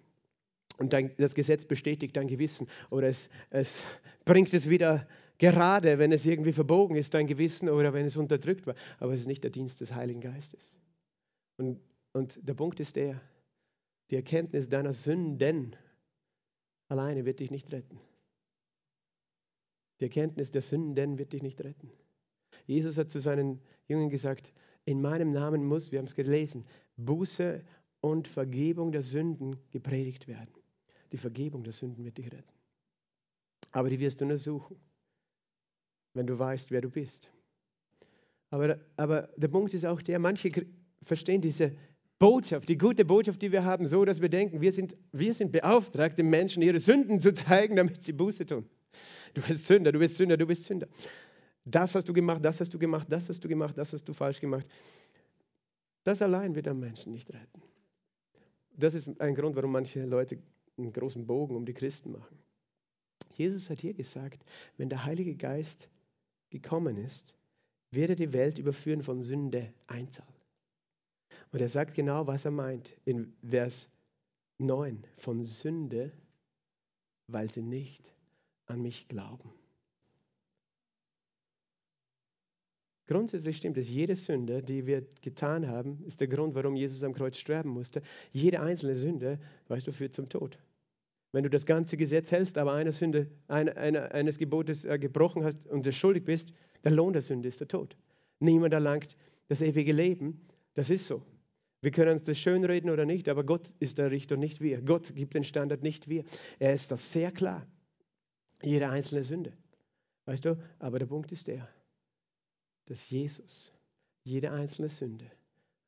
Und dein, das Gesetz bestätigt dein Gewissen oder es, es bringt es wieder gerade, wenn es irgendwie verbogen ist, dein Gewissen oder wenn es unterdrückt war. Aber es ist nicht der Dienst des Heiligen Geistes. Und, und der Punkt ist der, die Erkenntnis deiner Sünden alleine wird dich nicht retten. Die Erkenntnis der Sünden wird dich nicht retten. Jesus hat zu seinen Jüngern gesagt, in meinem Namen muss, wir haben es gelesen, Buße und Vergebung der Sünden gepredigt werden. Die Vergebung der Sünden wird dich retten. Aber die wirst du nur suchen, wenn du weißt, wer du bist. Aber, aber der Punkt ist auch der, manche verstehen diese Botschaft, die gute Botschaft, die wir haben, so, dass wir denken, wir sind, wir sind beauftragt, den Menschen ihre Sünden zu zeigen, damit sie Buße tun. Du bist Sünder, du bist Sünder, du bist Sünder. Das hast du gemacht, das hast du gemacht, das hast du gemacht, das hast du falsch gemacht. Das allein wird am Menschen nicht retten. Das ist ein Grund, warum manche Leute einen großen Bogen um die Christen machen. Jesus hat hier gesagt, wenn der Heilige Geist gekommen ist, wird er die Welt überführen von Sünde Einzahl. Und er sagt genau, was er meint in Vers 9 von Sünde, weil sie nicht an mich glauben. Grundsätzlich stimmt es, jede Sünde, die wir getan haben, ist der Grund, warum Jesus am Kreuz sterben musste. Jede einzelne Sünde, weißt du, führt zum Tod. Wenn du das ganze Gesetz hältst, aber eine Sünde, eine, eine, eines Gebotes äh, gebrochen hast und du schuldig bist, der Lohn der Sünde ist der Tod. Niemand erlangt das ewige Leben. Das ist so. Wir können uns das schönreden oder nicht, aber Gott ist der Richter, nicht wir. Gott gibt den Standard, nicht wir. Er ist das sehr klar. Jede einzelne Sünde. Weißt du, aber der Punkt ist der, dass Jesus jede einzelne Sünde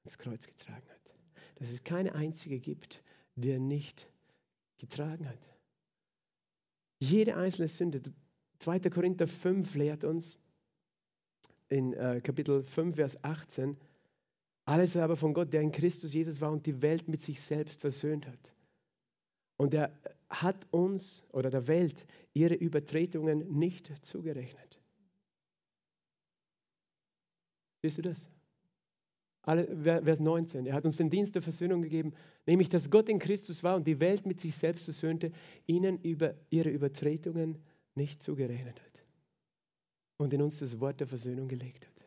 ans Kreuz getragen hat. Dass es keine einzige gibt, die er nicht getragen hat. Jede einzelne Sünde. 2. Korinther 5 lehrt uns in äh, Kapitel 5, Vers 18, alles aber von Gott, der in Christus Jesus war und die Welt mit sich selbst versöhnt hat. Und er hat uns oder der Welt ihre Übertretungen nicht zugerechnet. Siehst du das? Vers 19. Er hat uns den Dienst der Versöhnung gegeben, nämlich dass Gott in Christus war und die Welt mit sich selbst versöhnte, ihnen über ihre Übertretungen nicht zugerechnet hat und in uns das Wort der Versöhnung gelegt hat.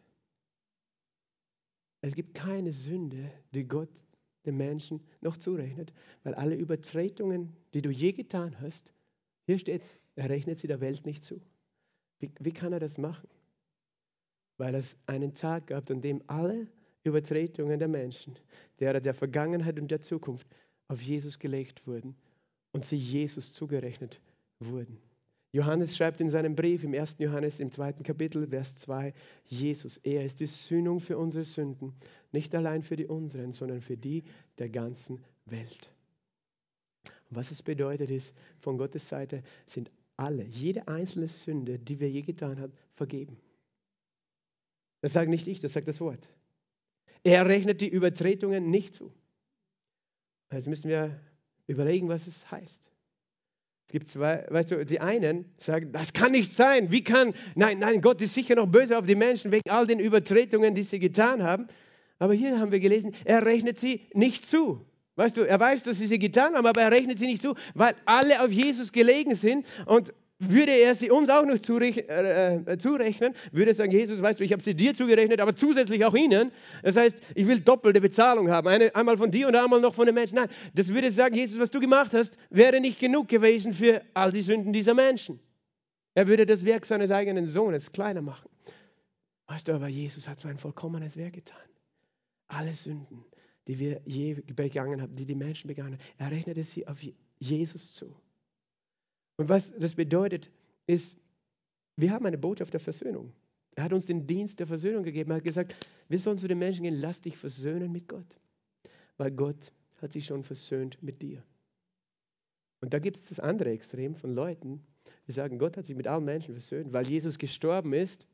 Es gibt keine Sünde, die Gott den Menschen noch zurechnet, weil alle Übertretungen, die du je getan hast, hier steht er rechnet sie der Welt nicht zu. Wie, wie kann er das machen? Weil es einen Tag gab, an dem alle Übertretungen der Menschen, derer der Vergangenheit und der Zukunft, auf Jesus gelegt wurden und sie Jesus zugerechnet wurden. Johannes schreibt in seinem Brief im 1. Johannes im zweiten Kapitel, Vers 2, Jesus, er ist die Sühnung für unsere Sünden, nicht allein für die unseren, sondern für die der ganzen Welt. Was es bedeutet ist, von Gottes Seite sind alle, jede einzelne Sünde, die wir je getan haben, vergeben. Das sage nicht ich, das sagt das Wort. Er rechnet die Übertretungen nicht zu. Jetzt müssen wir überlegen, was es heißt. Es gibt zwei, weißt du, die einen sagen, das kann nicht sein. Wie kann, nein, nein, Gott ist sicher noch böse auf die Menschen wegen all den Übertretungen, die sie getan haben. Aber hier haben wir gelesen, er rechnet sie nicht zu. Weißt du, er weiß, dass sie sie getan haben, aber er rechnet sie nicht zu, weil alle auf Jesus gelegen sind und würde er sie uns auch noch äh, äh, zurechnen, würde er sagen, Jesus, weißt du, ich habe sie dir zugerechnet, aber zusätzlich auch ihnen. Das heißt, ich will doppelte Bezahlung haben, Eine, einmal von dir und einmal noch von den Menschen. Nein, das würde sagen, Jesus, was du gemacht hast, wäre nicht genug gewesen für all die Sünden dieser Menschen. Er würde das Werk seines eigenen Sohnes kleiner machen. Weißt du, aber Jesus hat so ein vollkommenes Werk getan. Alle Sünden, die wir je begangen haben, die die Menschen begangen haben, er rechnete sie auf Jesus zu. Und was das bedeutet, ist, wir haben eine Botschaft der Versöhnung. Er hat uns den Dienst der Versöhnung gegeben. Er hat gesagt, wir sollen zu den Menschen gehen, lass dich versöhnen mit Gott. Weil Gott hat sich schon versöhnt mit dir. Und da gibt es das andere Extrem von Leuten, die sagen, Gott hat sich mit allen Menschen versöhnt, weil Jesus gestorben ist.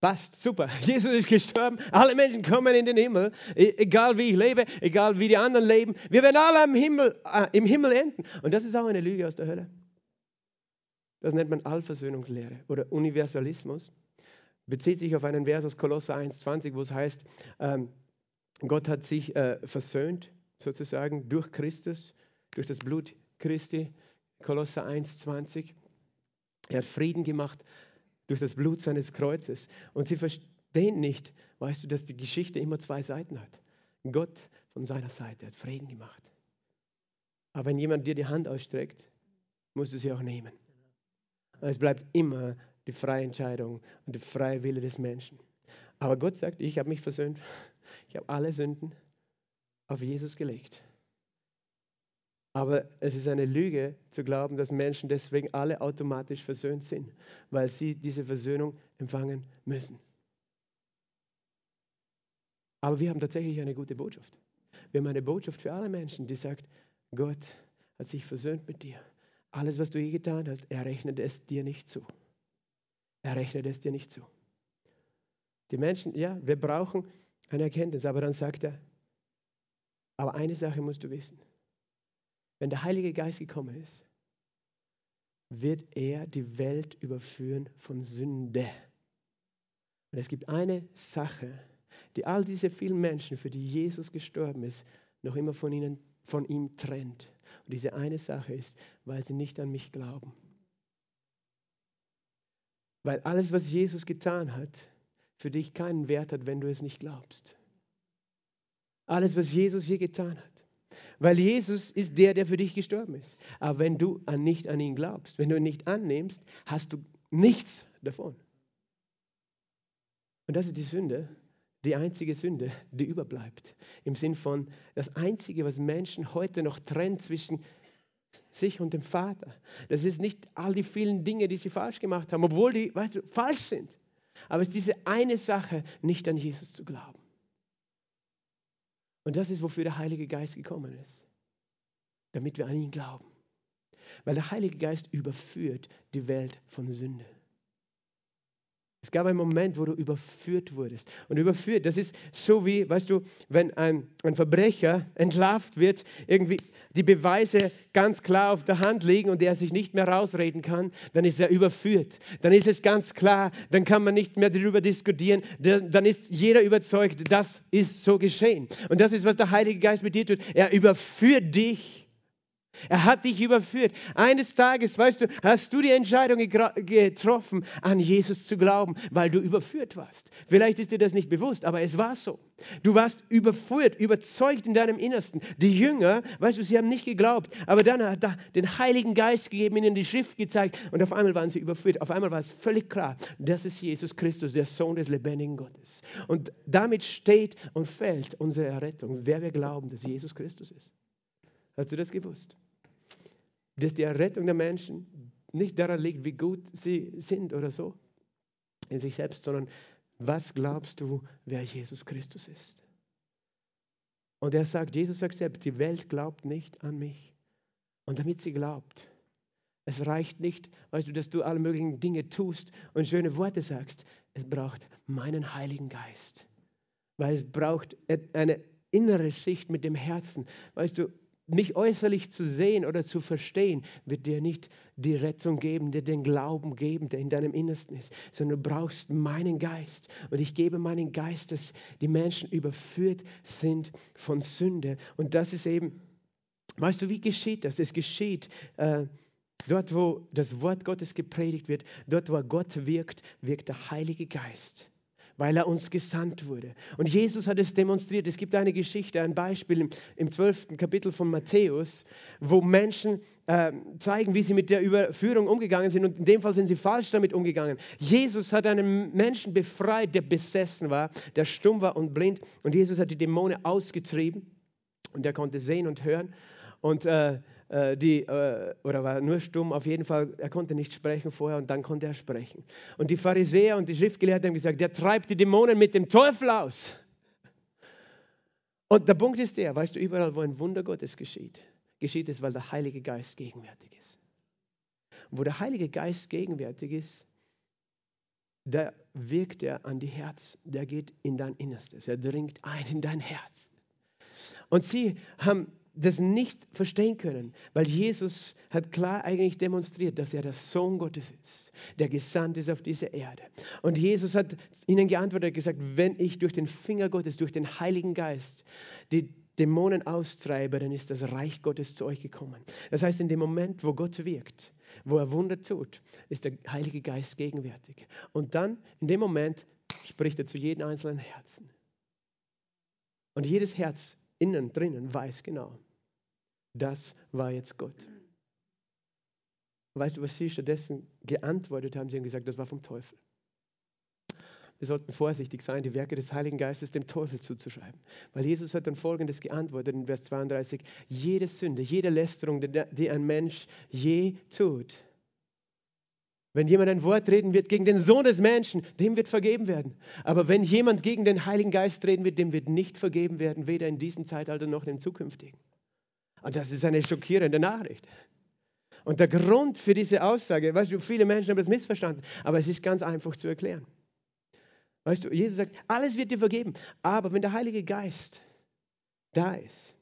Passt, super. Jesus ist gestorben. Alle Menschen kommen in den Himmel. E egal wie ich lebe, egal wie die anderen leben. Wir werden alle im Himmel, äh, im Himmel enden. Und das ist auch eine Lüge aus der Hölle. Das nennt man Allversöhnungslehre oder Universalismus. Bezieht sich auf einen Vers aus Kolosser 1,20, wo es heißt, ähm, Gott hat sich äh, versöhnt, sozusagen, durch Christus, durch das Blut Christi. Kolosser 1,20. Er hat Frieden gemacht durch das Blut seines Kreuzes. Und sie verstehen nicht, weißt du, dass die Geschichte immer zwei Seiten hat. Gott von seiner Seite hat Frieden gemacht. Aber wenn jemand dir die Hand ausstreckt, musst du sie auch nehmen. Es bleibt immer die freie Entscheidung und der freie Wille des Menschen. Aber Gott sagt, ich habe mich versöhnt. Ich habe alle Sünden auf Jesus gelegt. Aber es ist eine Lüge zu glauben, dass Menschen deswegen alle automatisch versöhnt sind, weil sie diese Versöhnung empfangen müssen. Aber wir haben tatsächlich eine gute Botschaft. Wir haben eine Botschaft für alle Menschen, die sagt, Gott hat sich versöhnt mit dir. Alles, was du je getan hast, er rechnet es dir nicht zu. Er rechnet es dir nicht zu. Die Menschen, ja, wir brauchen eine Erkenntnis, aber dann sagt er, aber eine Sache musst du wissen. Wenn der Heilige Geist gekommen ist, wird er die Welt überführen von Sünde. Und es gibt eine Sache, die all diese vielen Menschen, für die Jesus gestorben ist, noch immer von, ihnen, von ihm trennt. Und diese eine Sache ist, weil sie nicht an mich glauben. Weil alles, was Jesus getan hat, für dich keinen Wert hat, wenn du es nicht glaubst. Alles, was Jesus je getan hat. Weil Jesus ist der, der für dich gestorben ist. Aber wenn du an nicht an ihn glaubst, wenn du ihn nicht annimmst, hast du nichts davon. Und das ist die Sünde, die einzige Sünde, die überbleibt. Im Sinn von, das Einzige, was Menschen heute noch trennt zwischen sich und dem Vater. Das ist nicht all die vielen Dinge, die sie falsch gemacht haben, obwohl die, weißt du, falsch sind. Aber es ist diese eine Sache, nicht an Jesus zu glauben. Und das ist, wofür der Heilige Geist gekommen ist. Damit wir an ihn glauben. Weil der Heilige Geist überführt die Welt von Sünde. Es gab einen Moment, wo du überführt wurdest. Und überführt, das ist so wie, weißt du, wenn ein, ein Verbrecher entlarvt wird, irgendwie die Beweise ganz klar auf der Hand liegen und er sich nicht mehr rausreden kann, dann ist er überführt. Dann ist es ganz klar, dann kann man nicht mehr darüber diskutieren, dann ist jeder überzeugt, das ist so geschehen. Und das ist, was der Heilige Geist mit dir tut. Er überführt dich er hat dich überführt. Eines Tages, weißt du, hast du die Entscheidung getroffen, an Jesus zu glauben, weil du überführt warst. Vielleicht ist dir das nicht bewusst, aber es war so. Du warst überführt, überzeugt in deinem Innersten. Die Jünger, weißt du, sie haben nicht geglaubt, aber dann hat er den Heiligen Geist gegeben, ihnen die Schrift gezeigt und auf einmal waren sie überführt. Auf einmal war es völlig klar, das ist Jesus Christus, der Sohn des lebendigen Gottes. Und damit steht und fällt unsere Errettung, wer wir glauben, dass Jesus Christus ist. Hast du das gewusst? Dass die Errettung der Menschen nicht daran liegt, wie gut sie sind oder so in sich selbst, sondern was glaubst du, wer Jesus Christus ist? Und er sagt, Jesus sagt selbst, die Welt glaubt nicht an mich. Und damit sie glaubt, es reicht nicht, weißt du, dass du alle möglichen Dinge tust und schöne Worte sagst. Es braucht meinen Heiligen Geist. Weil es braucht eine innere Sicht mit dem Herzen. Weißt du, mich äußerlich zu sehen oder zu verstehen, wird dir nicht die Rettung geben, dir den Glauben geben, der in deinem Innersten ist, sondern du brauchst meinen Geist. Und ich gebe meinen Geist, dass die Menschen überführt sind von Sünde. Und das ist eben, weißt du, wie geschieht das? Es geschieht. Äh, Dort, wo das Wort Gottes gepredigt wird, dort, wo Gott wirkt, wirkt der Heilige Geist weil er uns gesandt wurde. Und Jesus hat es demonstriert. Es gibt eine Geschichte, ein Beispiel im zwölften Kapitel von Matthäus, wo Menschen äh, zeigen, wie sie mit der Überführung umgegangen sind. Und in dem Fall sind sie falsch damit umgegangen. Jesus hat einen Menschen befreit, der besessen war, der stumm war und blind. Und Jesus hat die Dämonen ausgetrieben und er konnte sehen und hören. Und äh, die, äh, oder war nur stumm, auf jeden Fall, er konnte nicht sprechen vorher und dann konnte er sprechen. Und die Pharisäer und die Schriftgelehrten haben gesagt, der treibt die Dämonen mit dem Teufel aus. Und der Punkt ist der, weißt du, überall, wo ein Wunder Gottes geschieht, geschieht es, weil der Heilige Geist gegenwärtig ist. Und wo der Heilige Geist gegenwärtig ist, da wirkt er an die Herz, der geht in dein Innerstes, er dringt ein in dein Herz. Und sie haben das nicht verstehen können, weil Jesus hat klar eigentlich demonstriert, dass er der Sohn Gottes ist, der gesandt ist auf diese Erde. Und Jesus hat ihnen geantwortet, gesagt, wenn ich durch den Finger Gottes, durch den Heiligen Geist die Dämonen austreibe, dann ist das Reich Gottes zu euch gekommen. Das heißt, in dem Moment, wo Gott wirkt, wo er Wunder tut, ist der Heilige Geist gegenwärtig. Und dann, in dem Moment, spricht er zu jedem einzelnen Herzen. Und jedes Herz innen, drinnen weiß genau, das war jetzt Gott. Weißt du, was sie stattdessen geantwortet haben? Sie haben gesagt, das war vom Teufel. Wir sollten vorsichtig sein, die Werke des Heiligen Geistes dem Teufel zuzuschreiben. Weil Jesus hat dann Folgendes geantwortet in Vers 32. Jede Sünde, jede Lästerung, die ein Mensch je tut, wenn jemand ein Wort reden wird gegen den Sohn des Menschen, dem wird vergeben werden. Aber wenn jemand gegen den Heiligen Geist reden wird, dem wird nicht vergeben werden, weder in diesem Zeitalter noch im zukünftigen. Und das ist eine schockierende Nachricht. Und der Grund für diese Aussage, weißt du, viele Menschen haben das missverstanden, aber es ist ganz einfach zu erklären. Weißt du, Jesus sagt, alles wird dir vergeben, aber wenn der Heilige Geist da ist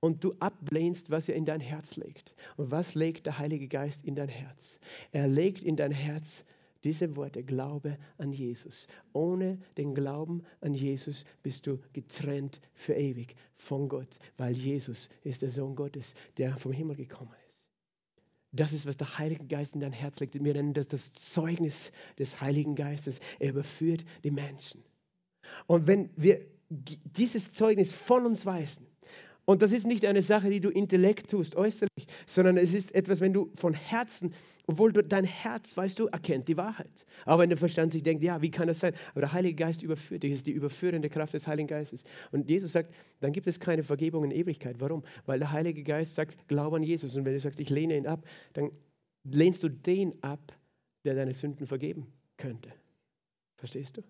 und du ablehnst, was er in dein Herz legt, und was legt der Heilige Geist in dein Herz? Er legt in dein Herz diese Worte, Glaube an Jesus. Ohne den Glauben an Jesus bist du getrennt für ewig von Gott, weil Jesus ist der Sohn Gottes, der vom Himmel gekommen ist. Das ist, was der Heilige Geist in dein Herz legt. Wir nennen das das Zeugnis des Heiligen Geistes. Er überführt die Menschen. Und wenn wir dieses Zeugnis von uns weisen, und das ist nicht eine Sache, die du intellekt tust, äußerlich, sondern es ist etwas, wenn du von Herzen, obwohl du, dein Herz, weißt du, erkennt die Wahrheit. Aber wenn der Verstand sich denkt, ja, wie kann das sein? Aber der Heilige Geist überführt dich, ist die überführende Kraft des Heiligen Geistes. Und Jesus sagt, dann gibt es keine Vergebung in Ewigkeit. Warum? Weil der Heilige Geist sagt, glaub an Jesus. Und wenn du sagst, ich lehne ihn ab, dann lehnst du den ab, der deine Sünden vergeben könnte. Verstehst du?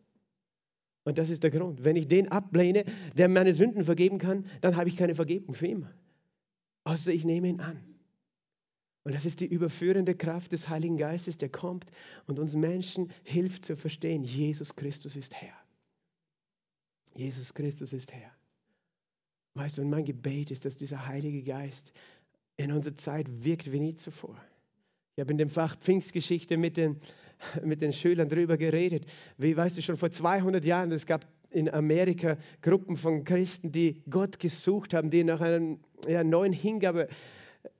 Und das ist der Grund. Wenn ich den ablehne, der meine Sünden vergeben kann, dann habe ich keine Vergebung für immer. Außer ich nehme ihn an. Und das ist die überführende Kraft des Heiligen Geistes, der kommt und uns Menschen hilft zu verstehen, Jesus Christus ist Herr. Jesus Christus ist Herr. Weißt du, und mein Gebet ist, dass dieser Heilige Geist in unserer Zeit wirkt wie nie zuvor. Ich habe in dem Fach Pfingstgeschichte mit den mit den Schülern darüber geredet. Wie weißt du, schon vor 200 Jahren, es gab in Amerika Gruppen von Christen, die Gott gesucht haben, die nach einer ja, neuen Hingabe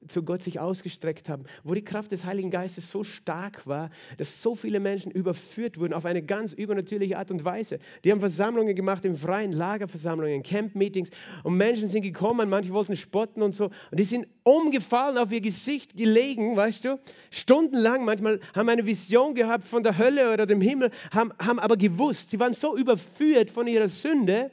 zu Gott sich ausgestreckt haben, wo die Kraft des Heiligen Geistes so stark war, dass so viele Menschen überführt wurden auf eine ganz übernatürliche Art und Weise. Die haben Versammlungen gemacht im Freien, Lagerversammlungen, Camp-Meetings und Menschen sind gekommen, manche wollten spotten und so und die sind umgefallen, auf ihr Gesicht gelegen, weißt du, stundenlang, manchmal haben eine Vision gehabt von der Hölle oder dem Himmel, haben, haben aber gewusst, sie waren so überführt von ihrer Sünde,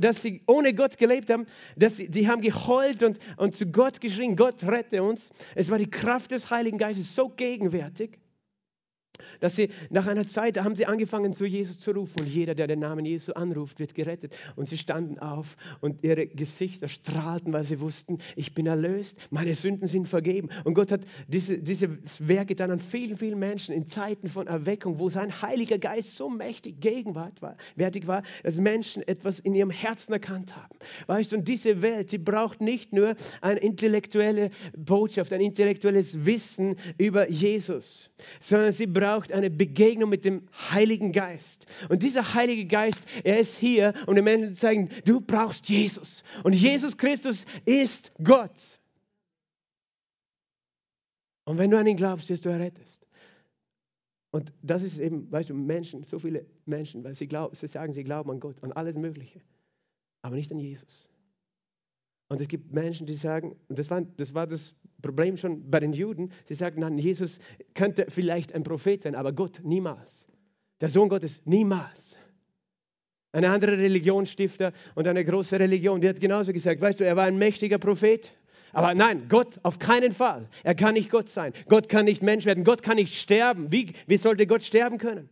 dass sie ohne Gott gelebt haben, dass sie, die haben geheult und, und zu Gott geschrien, Gott rette uns. Es war die Kraft des Heiligen Geistes so gegenwärtig dass sie nach einer Zeit, haben sie angefangen, zu Jesus zu rufen. Und jeder, der den Namen Jesu anruft, wird gerettet. Und sie standen auf und ihre Gesichter strahlten, weil sie wussten, ich bin erlöst, meine Sünden sind vergeben. Und Gott hat diese, dieses Werk getan an vielen, vielen Menschen in Zeiten von Erweckung, wo sein Heiliger Geist so mächtig gegenwärtig war, dass Menschen etwas in ihrem Herzen erkannt haben. Weißt du, und diese Welt, sie braucht nicht nur eine intellektuelle Botschaft, ein intellektuelles Wissen über Jesus, sondern sie braucht braucht eine Begegnung mit dem Heiligen Geist. Und dieser Heilige Geist, er ist hier, um den Menschen zu zeigen, du brauchst Jesus. Und Jesus Christus ist Gott. Und wenn du an ihn glaubst, wirst du errettet. Und das ist eben, weißt du, Menschen, so viele Menschen, weil sie, glauben, sie sagen, sie glauben an Gott, an alles Mögliche, aber nicht an Jesus. Und es gibt Menschen, die sagen, und das war, das war das Problem schon bei den Juden, sie sagen, nein, Jesus könnte vielleicht ein Prophet sein, aber Gott niemals. Der Sohn Gottes niemals. Eine andere Religionsstifter und eine große Religion, die hat genauso gesagt, weißt du, er war ein mächtiger Prophet, aber nein, Gott auf keinen Fall. Er kann nicht Gott sein. Gott kann nicht Mensch werden. Gott kann nicht sterben. Wie, wie sollte Gott sterben können?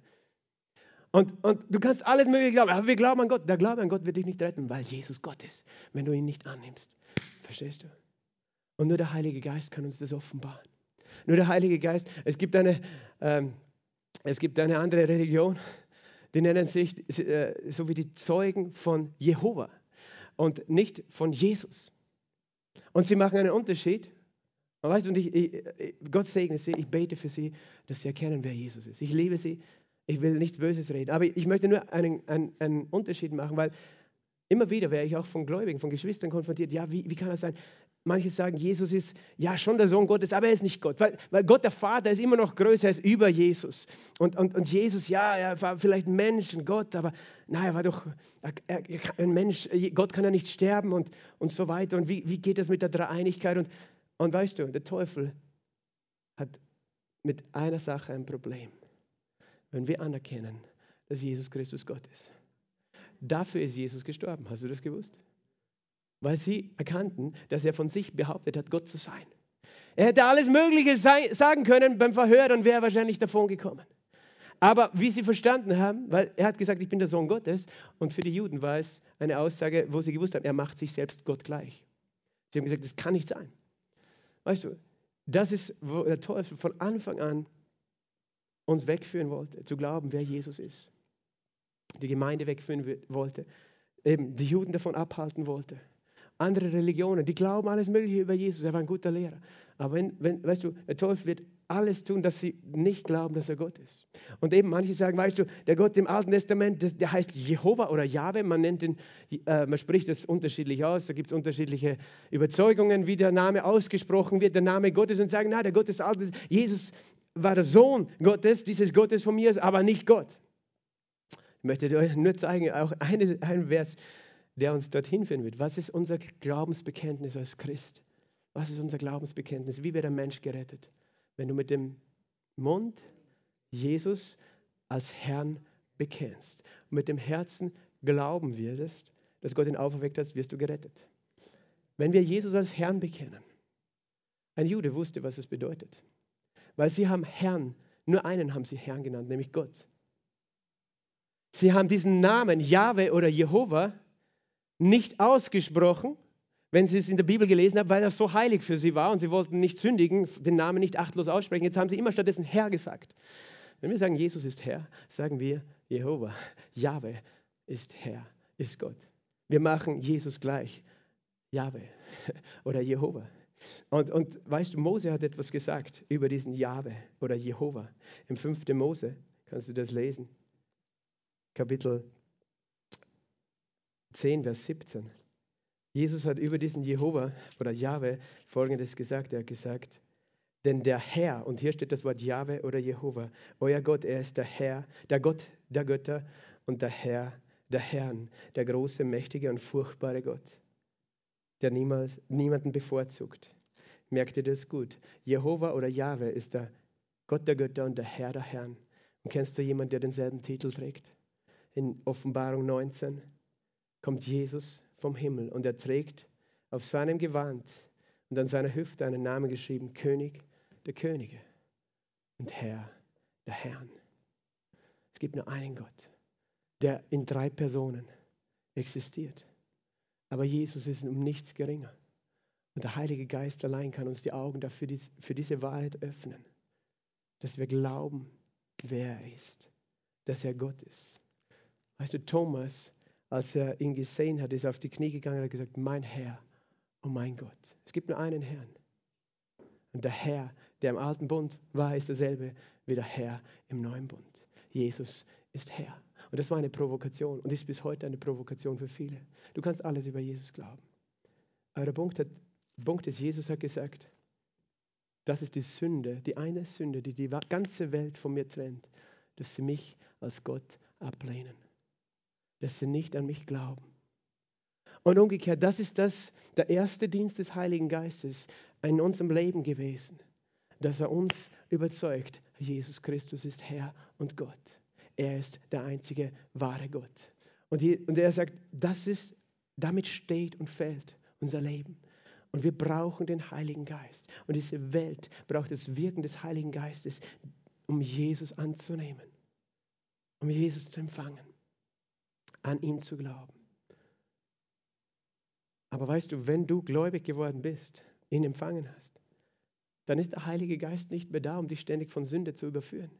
Und, und du kannst alles Mögliche glauben, aber wir glauben an Gott. Der Glaube an Gott wird dich nicht retten, weil Jesus Gott ist, wenn du ihn nicht annimmst. Verstehst du? Und nur der Heilige Geist kann uns das offenbaren. Nur der Heilige Geist. Es gibt eine, ähm, es gibt eine andere Religion, die nennen sich äh, so wie die Zeugen von Jehova und nicht von Jesus. Und sie machen einen Unterschied. Und weißt und ich, ich, Gott segne sie, ich bete für sie, dass sie erkennen, wer Jesus ist. Ich liebe sie, ich will nichts Böses reden, aber ich möchte nur einen, einen, einen Unterschied machen, weil immer wieder wäre ich auch von Gläubigen, von Geschwistern konfrontiert. Ja, wie, wie kann das sein? Manche sagen, Jesus ist ja schon der Sohn Gottes, aber er ist nicht Gott, weil, weil Gott der Vater ist immer noch größer, er ist über Jesus. Und, und, und Jesus, ja, er war vielleicht ein Mensch, ein Gott, aber nein, er war doch er, ein Mensch, Gott kann ja nicht sterben und, und so weiter. Und wie, wie geht das mit der Dreieinigkeit? Und, und weißt du, der Teufel hat mit einer Sache ein Problem. Wenn wir anerkennen, dass Jesus Christus Gott ist. Dafür ist Jesus gestorben. Hast du das gewusst? Weil sie erkannten, dass er von sich behauptet hat, Gott zu sein. Er hätte alles Mögliche sagen können beim Verhör, dann wäre er wahrscheinlich davon gekommen. Aber wie sie verstanden haben, weil er hat gesagt, ich bin der Sohn Gottes, und für die Juden war es eine Aussage, wo sie gewusst haben, er macht sich selbst Gott gleich. Sie haben gesagt, das kann nicht sein. Weißt du, das ist, wo der Teufel von Anfang an uns wegführen wollte, zu glauben, wer Jesus ist. Die Gemeinde wegführen wollte, eben die Juden davon abhalten wollte andere Religionen, die glauben alles Mögliche über Jesus. Er war ein guter Lehrer. Aber wenn, wenn, weißt du, der Teufel wird alles tun, dass sie nicht glauben, dass er Gott ist. Und eben manche sagen, weißt du, der Gott im Alten Testament, das, der heißt Jehova oder Jahwe. Man nennt ihn, äh, man spricht das unterschiedlich aus. Da gibt es unterschiedliche Überzeugungen, wie der Name ausgesprochen wird, der Name Gottes und sagen, na, der Gott des Alten, Jesus war der Sohn Gottes, dieses Gottes von mir, aber nicht Gott. Ich möchte euch nur zeigen, auch eine, ein Vers der uns dorthin führen wird. Was ist unser Glaubensbekenntnis als Christ? Was ist unser Glaubensbekenntnis? Wie wird ein Mensch gerettet? Wenn du mit dem Mund Jesus als Herrn bekennst mit dem Herzen glauben wirst, dass Gott ihn auferweckt hat, wirst du gerettet. Wenn wir Jesus als Herrn bekennen, ein Jude wusste, was es bedeutet, weil sie haben Herrn, nur einen haben sie Herrn genannt, nämlich Gott. Sie haben diesen Namen Jahwe oder Jehova nicht ausgesprochen, wenn sie es in der Bibel gelesen haben, weil das so heilig für sie war und sie wollten nicht sündigen, den Namen nicht achtlos aussprechen. Jetzt haben sie immer stattdessen Herr gesagt. Wenn wir sagen, Jesus ist Herr, sagen wir Jehova. Jahwe ist Herr, ist Gott. Wir machen Jesus gleich. Jahwe oder Jehova. Und, und weißt du, Mose hat etwas gesagt über diesen Jahwe oder Jehova. Im 5. Mose kannst du das lesen. Kapitel 10, Vers 17. Jesus hat über diesen Jehova oder Jahwe folgendes gesagt. Er hat gesagt, denn der Herr, und hier steht das Wort Jahwe oder Jehova, euer Gott, er ist der Herr, der Gott der Götter und der Herr der Herren, der große, mächtige und furchtbare Gott, der niemals, niemanden bevorzugt. Merkt ihr das gut? Jehova oder Jahwe ist der Gott der Götter und der Herr der Herren. Und kennst du jemanden, der denselben Titel trägt? In Offenbarung 19 kommt Jesus vom Himmel und er trägt auf seinem Gewand und an seiner Hüfte einen Namen geschrieben, König der Könige und Herr der Herren. Es gibt nur einen Gott, der in drei Personen existiert. Aber Jesus ist um nichts geringer. Und der Heilige Geist allein kann uns die Augen dafür für diese Wahrheit öffnen, dass wir glauben, wer er ist, dass er Gott ist. Weißt du, Thomas als er ihn gesehen hat, ist er auf die Knie gegangen und hat gesagt, mein Herr und mein Gott. Es gibt nur einen Herrn. Und der Herr, der im alten Bund war, ist derselbe wie der Herr im neuen Bund. Jesus ist Herr. Und das war eine Provokation und ist bis heute eine Provokation für viele. Du kannst alles über Jesus glauben. Aber der Punkt, hat, Punkt ist, Jesus hat gesagt, das ist die Sünde, die eine Sünde, die die ganze Welt von mir trennt, dass sie mich als Gott ablehnen dass sie nicht an mich glauben. Und umgekehrt, das ist das, der erste Dienst des Heiligen Geistes in unserem Leben gewesen, dass er uns überzeugt, Jesus Christus ist Herr und Gott. Er ist der einzige wahre Gott. Und, die, und er sagt, das ist, damit steht und fällt unser Leben. Und wir brauchen den Heiligen Geist. Und diese Welt braucht das Wirken des Heiligen Geistes, um Jesus anzunehmen. um Jesus zu empfangen, an ihn zu glauben. Aber weißt du, wenn du gläubig geworden bist, ihn empfangen hast, dann ist der Heilige Geist nicht mehr da, um dich ständig von Sünde zu überführen.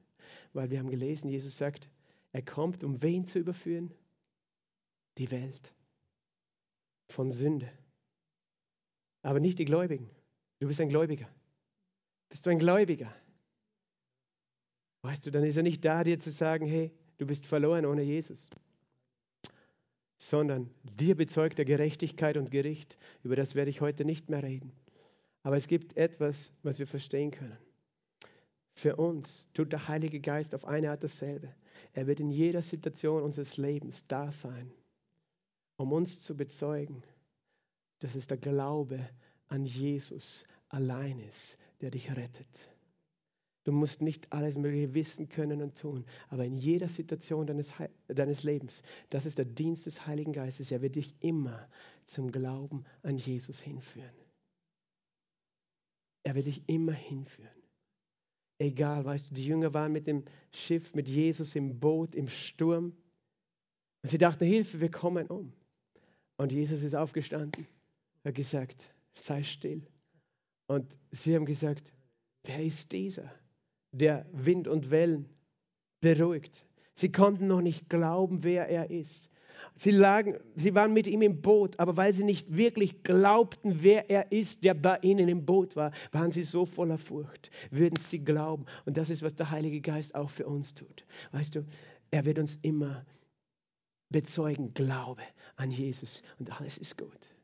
Weil wir haben gelesen, Jesus sagt, er kommt, um wen zu überführen? Die Welt von Sünde. Aber nicht die Gläubigen. Du bist ein Gläubiger. Bist du ein Gläubiger? Weißt du, dann ist er nicht da, dir zu sagen, hey, du bist verloren ohne Jesus. Sondern dir bezeugt er Gerechtigkeit und Gericht. Über das werde ich heute nicht mehr reden. Aber es gibt etwas, was wir verstehen können. Für uns tut der Heilige Geist auf eine Art dasselbe. Er wird in jeder Situation unseres Lebens da sein, um uns zu bezeugen, dass es der Glaube an Jesus allein ist, der dich rettet. Du musst nicht alles Mögliche wissen können und tun, aber in jeder Situation deines, deines Lebens, das ist der Dienst des Heiligen Geistes. Er wird dich immer zum Glauben an Jesus hinführen. Er wird dich immer hinführen. Egal, weißt du, die Jünger waren mit dem Schiff, mit Jesus im Boot, im Sturm. Und sie dachten, Hilfe, wir kommen um. Und Jesus ist aufgestanden, hat gesagt, sei still. Und sie haben gesagt, wer ist dieser, der Wind und Wellen beruhigt? Sie konnten noch nicht glauben, wer er ist. Sie, lagen, sie waren mit ihm im Boot, aber weil sie nicht wirklich glaubten, wer er ist, der bei ihnen im Boot war, waren sie so voller Furcht. Würden sie glauben. Und das ist, was der Heilige Geist auch für uns tut. Weißt du, er wird uns immer bezeugen, Glaube an Jesus und alles ist gut.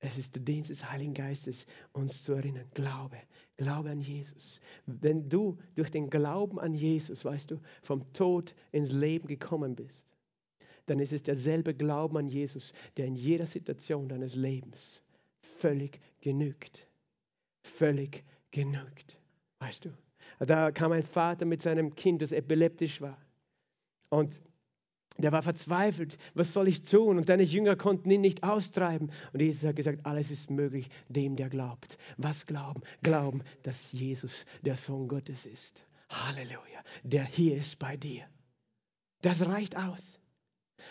Es ist der Dienst des Heiligen Geistes, uns zu erinnern. Glaube, Glaube an Jesus. Wenn du durch den Glauben an Jesus, weißt du, vom Tod ins Leben gekommen bist, dann ist es derselbe Glauben an Jesus, der in jeder Situation deines Lebens völlig genügt. Völlig genügt. Weißt du? Da kam ein Vater mit seinem Kind, das epileptisch war. Und der war verzweifelt. Was soll ich tun? Und deine Jünger konnten ihn nicht austreiben. Und Jesus hat gesagt, alles ist möglich dem, der glaubt. Was glauben? Glauben, dass Jesus der Sohn Gottes ist. Halleluja. Der hier ist bei dir. Das reicht aus.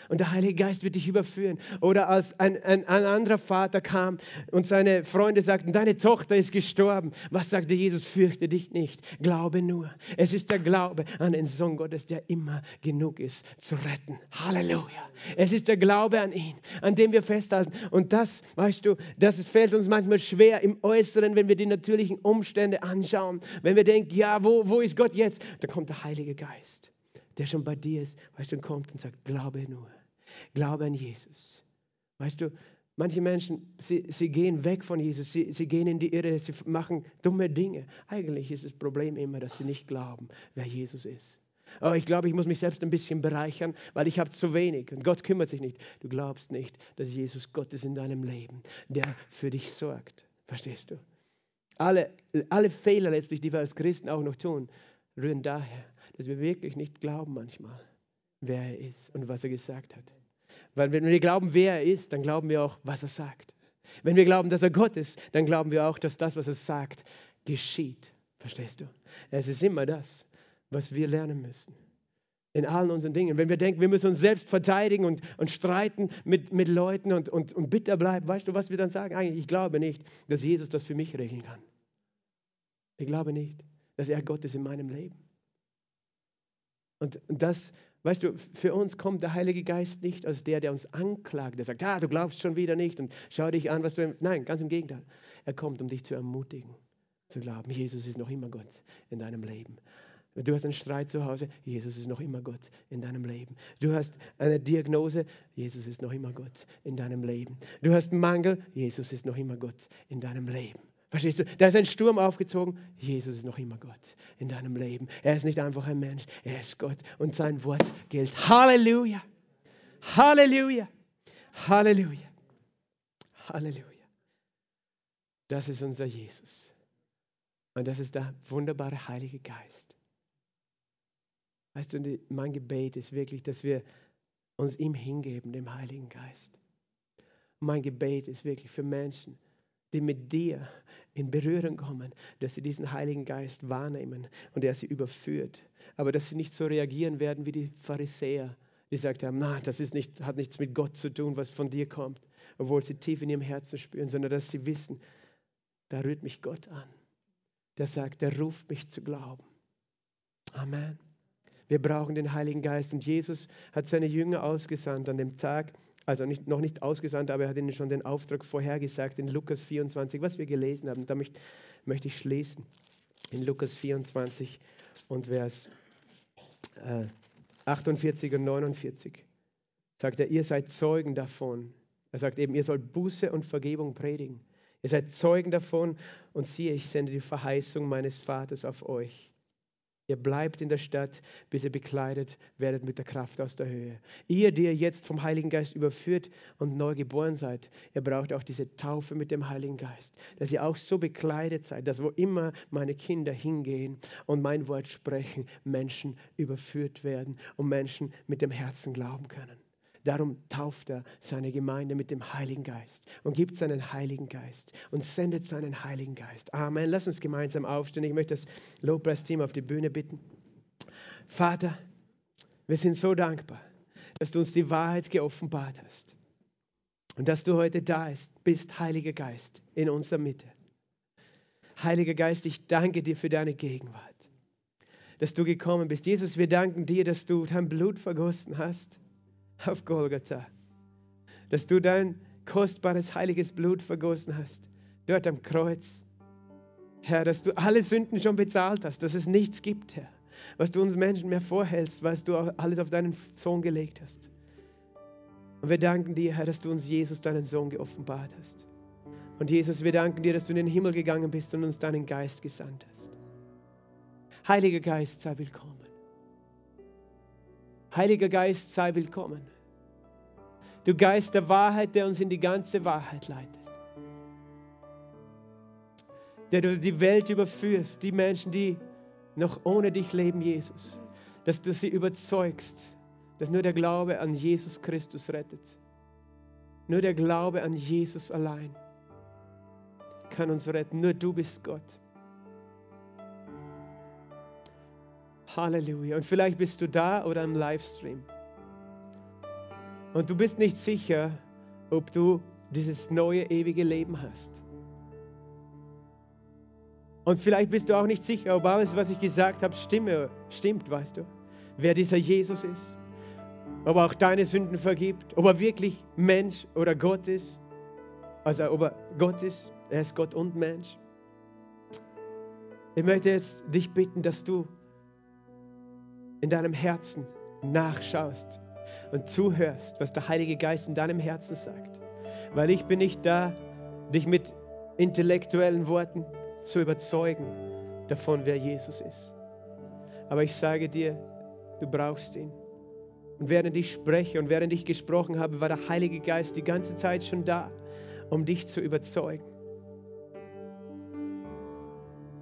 Und der Heilige Geist wird dich überführen. Oder als ein, ein, ein, anderer Vater kam und seine Freunde sagten, deine Tochter ist gestorben. Was sagte Jesus? Fürchte dich nicht, glaube nur. Es ist der Glaube an den Sohn Gottes, der immer genug ist zu retten. Halleluja. Es ist der Glaube an ihn, an dem wir festhalten. Und das, weißt du, das fällt uns manchmal schwer im Äußeren, wenn wir die natürlichen Umstände anschauen. Wenn wir denken, ja, wo, wo ist Gott jetzt? Da kommt der Heilige Geist der schon bei dir ist, weißt du, und kommt und sagt, glaube nur, glaube an Jesus. Weißt du, manche Menschen, sie, sie gehen weg von Jesus, sie, sie gehen in die Irre, sie machen dumme Dinge. Eigentlich ist das Problem immer, dass sie nicht glauben, wer Jesus ist. Aber ich glaube, ich muss mich selbst ein bisschen bereichern, weil ich habe zu wenig und Gott kümmert sich nicht. Du glaubst nicht, dass Jesus Gott ist in deinem Leben, der für dich sorgt. Verstehst du? Alle, alle Fehler letztlich, die wir als Christen auch noch tun, rühren daher, dass wir wirklich nicht glauben manchmal, wer er ist und was er gesagt hat. Weil wenn wir glauben, wer er ist, dann glauben wir auch, was er sagt. Wenn wir glauben, dass er Gott ist, dann glauben wir auch, dass das, was er sagt, geschieht. Verstehst du? Es ist immer das, was wir lernen müssen. In allen unseren Dingen. Wenn wir denken, wir müssen uns selbst verteidigen und, und streiten mit, mit Leuten und, und, und bitter bleiben, weißt du, was wir dann sagen? Eigentlich, ich glaube nicht, dass Jesus das für mich regeln kann. Ich glaube nicht, dass er Gott ist in meinem Leben. Und das, weißt du, für uns kommt der Heilige Geist nicht als der, der uns anklagt, der sagt, ah, du glaubst schon wieder nicht und schau dich an, was du. Nein, ganz im Gegenteil. Er kommt, um dich zu ermutigen, zu glauben, Jesus ist noch immer Gott in deinem Leben. Du hast einen Streit zu Hause, Jesus ist noch immer Gott in deinem Leben. Du hast eine Diagnose, Jesus ist noch immer Gott in deinem Leben. Du hast einen Mangel, Jesus ist noch immer Gott in deinem Leben. Verstehst du? Da ist ein Sturm aufgezogen. Jesus ist noch immer Gott in deinem Leben. Er ist nicht einfach ein Mensch, er ist Gott und sein Wort gilt. Halleluja! Halleluja! Halleluja! Halleluja! Das ist unser Jesus. Und das ist der wunderbare Heilige Geist. Weißt du, mein Gebet ist wirklich, dass wir uns ihm hingeben, dem Heiligen Geist. Mein Gebet ist wirklich für Menschen, die mit dir in Berührung kommen, dass sie diesen Heiligen Geist wahrnehmen und er sie überführt. Aber dass sie nicht so reagieren werden wie die Pharisäer, die gesagt haben, na, das ist nicht, hat nichts mit Gott zu tun, was von dir kommt, obwohl sie tief in ihrem Herzen spüren, sondern dass sie wissen, da rührt mich Gott an. Der sagt, der ruft mich zu glauben. Amen. Wir brauchen den Heiligen Geist und Jesus hat seine Jünger ausgesandt an dem Tag, also nicht, noch nicht ausgesandt, aber er hat ihnen schon den Auftrag vorhergesagt in Lukas 24, was wir gelesen haben. Damit möchte ich schließen. In Lukas 24 und Vers äh, 48 und 49 sagt er, ihr seid Zeugen davon. Er sagt eben, ihr sollt Buße und Vergebung predigen. Ihr seid Zeugen davon und siehe, ich sende die Verheißung meines Vaters auf euch. Ihr bleibt in der Stadt, bis ihr bekleidet werdet mit der Kraft aus der Höhe. Ihr, die ihr jetzt vom Heiligen Geist überführt und neu geboren seid, ihr braucht auch diese Taufe mit dem Heiligen Geist, dass ihr auch so bekleidet seid, dass wo immer meine Kinder hingehen und mein Wort sprechen, Menschen überführt werden und Menschen mit dem Herzen glauben können. Darum tauft er seine Gemeinde mit dem Heiligen Geist und gibt seinen Heiligen Geist und sendet seinen Heiligen Geist. Amen. Lass uns gemeinsam aufstehen. Ich möchte das Lobpreisteam auf die Bühne bitten. Vater, wir sind so dankbar, dass du uns die Wahrheit geoffenbart hast und dass du heute da bist, Heiliger Geist, in unserer Mitte. Heiliger Geist, ich danke dir für deine Gegenwart, dass du gekommen bist. Jesus, wir danken dir, dass du dein Blut vergossen hast auf Golgatha, dass du dein kostbares, heiliges Blut vergossen hast, dort am Kreuz. Herr, dass du alle Sünden schon bezahlt hast, dass es nichts gibt, Herr, was du uns Menschen mehr vorhältst, was du alles auf deinen Sohn gelegt hast. Und wir danken dir, Herr, dass du uns Jesus, deinen Sohn, geoffenbart hast. Und Jesus, wir danken dir, dass du in den Himmel gegangen bist und uns deinen Geist gesandt hast. Heiliger Geist, sei willkommen. Heiliger Geist, sei willkommen. Du Geist der Wahrheit, der uns in die ganze Wahrheit leitet. Der du die Welt überführst, die Menschen, die noch ohne dich leben, Jesus. Dass du sie überzeugst, dass nur der Glaube an Jesus Christus rettet. Nur der Glaube an Jesus allein kann uns retten. Nur du bist Gott. Halleluja. Und vielleicht bist du da oder im Livestream. Und du bist nicht sicher, ob du dieses neue ewige Leben hast. Und vielleicht bist du auch nicht sicher, ob alles, was ich gesagt habe, stimme, stimmt, weißt du? Wer dieser Jesus ist. Ob er auch deine Sünden vergibt. Ob er wirklich Mensch oder Gott ist. Also ob er Gott ist. Er ist Gott und Mensch. Ich möchte jetzt dich bitten, dass du in deinem Herzen nachschaust und zuhörst, was der Heilige Geist in deinem Herzen sagt. Weil ich bin nicht da, dich mit intellektuellen Worten zu überzeugen davon, wer Jesus ist. Aber ich sage dir, du brauchst ihn. Und während ich spreche und während ich gesprochen habe, war der Heilige Geist die ganze Zeit schon da, um dich zu überzeugen.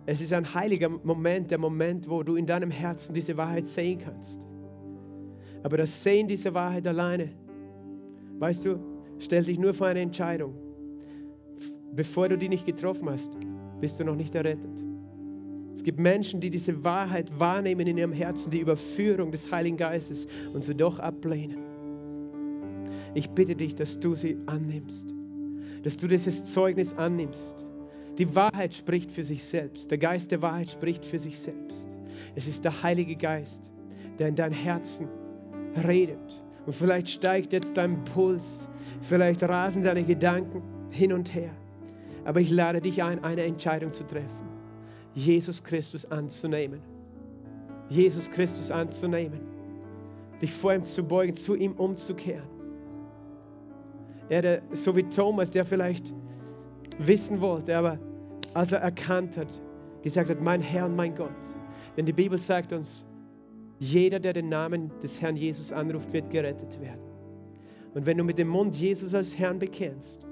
Es ist ein heiliger Moment, der Moment, wo du in deinem Herzen diese Wahrheit sehen kannst. Aber das Sehen dieser Wahrheit alleine, weißt du, stellt dich nur vor eine Entscheidung. Bevor du die nicht getroffen hast, bist du noch nicht errettet. Es gibt Menschen, die diese Wahrheit wahrnehmen in ihrem Herzen, die Überführung des Heiligen Geistes und sie doch ablehnen. Ich bitte dich, dass du sie annimmst, dass du dieses Zeugnis annimmst die Wahrheit spricht für sich selbst. Der Geist der Wahrheit spricht für sich selbst. Es ist der Heilige Geist, der in dein Herzen redet. Und vielleicht steigt jetzt dein Puls, vielleicht rasen deine Gedanken hin und her. Aber ich lade dich ein, eine Entscheidung zu treffen. Jesus Christus anzunehmen. Jesus Christus anzunehmen. Dich vor ihm zu beugen, zu ihm umzukehren. Er, der, so wie Thomas, der vielleicht wissen wollte, aber als er erkannt hat, gesagt hat, mein Herr und mein Gott. Denn die Bibel sagt uns, jeder, der den Namen des Herrn Jesus anruft, wird gerettet werden. Und wenn du mit dem Mund Jesus als Herrn bekennst,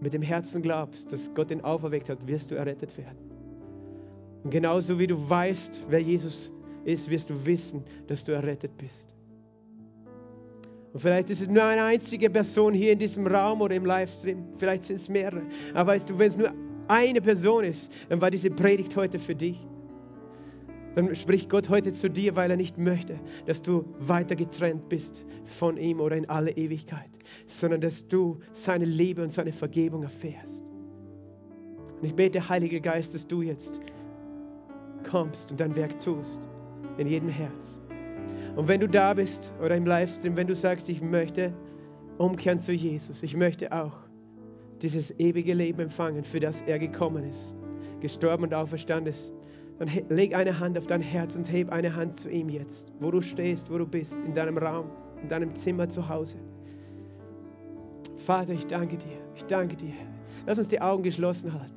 mit dem Herzen glaubst, dass Gott ihn auferweckt hat, wirst du errettet werden. Und genauso wie du weißt, wer Jesus ist, wirst du wissen, dass du errettet bist. Und vielleicht ist es nur eine einzige Person hier in diesem Raum oder im Livestream. Vielleicht sind es mehrere. Aber weißt du, wenn es nur eine Person ist, dann war diese Predigt heute für dich. Dann spricht Gott heute zu dir, weil er nicht möchte, dass du weiter getrennt bist von ihm oder in alle Ewigkeit, sondern dass du seine Liebe und seine Vergebung erfährst. Und ich bete, Heiliger Geist, dass du jetzt kommst und dein Werk tust in jedem Herz. Und wenn du da bist oder im Livestream, wenn du sagst, ich möchte umkehren zu Jesus, ich möchte auch dieses ewige Leben empfangen, für das er gekommen ist, gestorben und auferstanden ist, dann leg eine Hand auf dein Herz und heb eine Hand zu ihm jetzt, wo du stehst, wo du bist, in deinem Raum, in deinem Zimmer zu Hause. Vater, ich danke dir, ich danke dir. Lass uns die Augen geschlossen halten.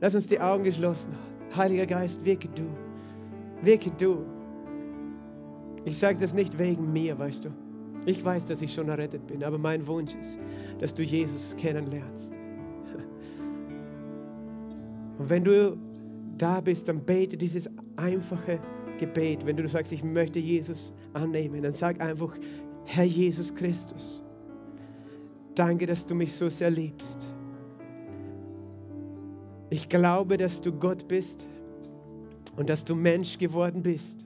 Lass uns die Augen geschlossen halten. Heiliger Geist, wirke du, wirke du. Ich sage das nicht wegen mir, weißt du. Ich weiß, dass ich schon errettet bin, aber mein Wunsch ist, dass du Jesus kennenlernst. Und wenn du da bist, dann bete dieses einfache Gebet. Wenn du sagst, ich möchte Jesus annehmen, dann sag einfach, Herr Jesus Christus, danke, dass du mich so sehr liebst. Ich glaube, dass du Gott bist und dass du Mensch geworden bist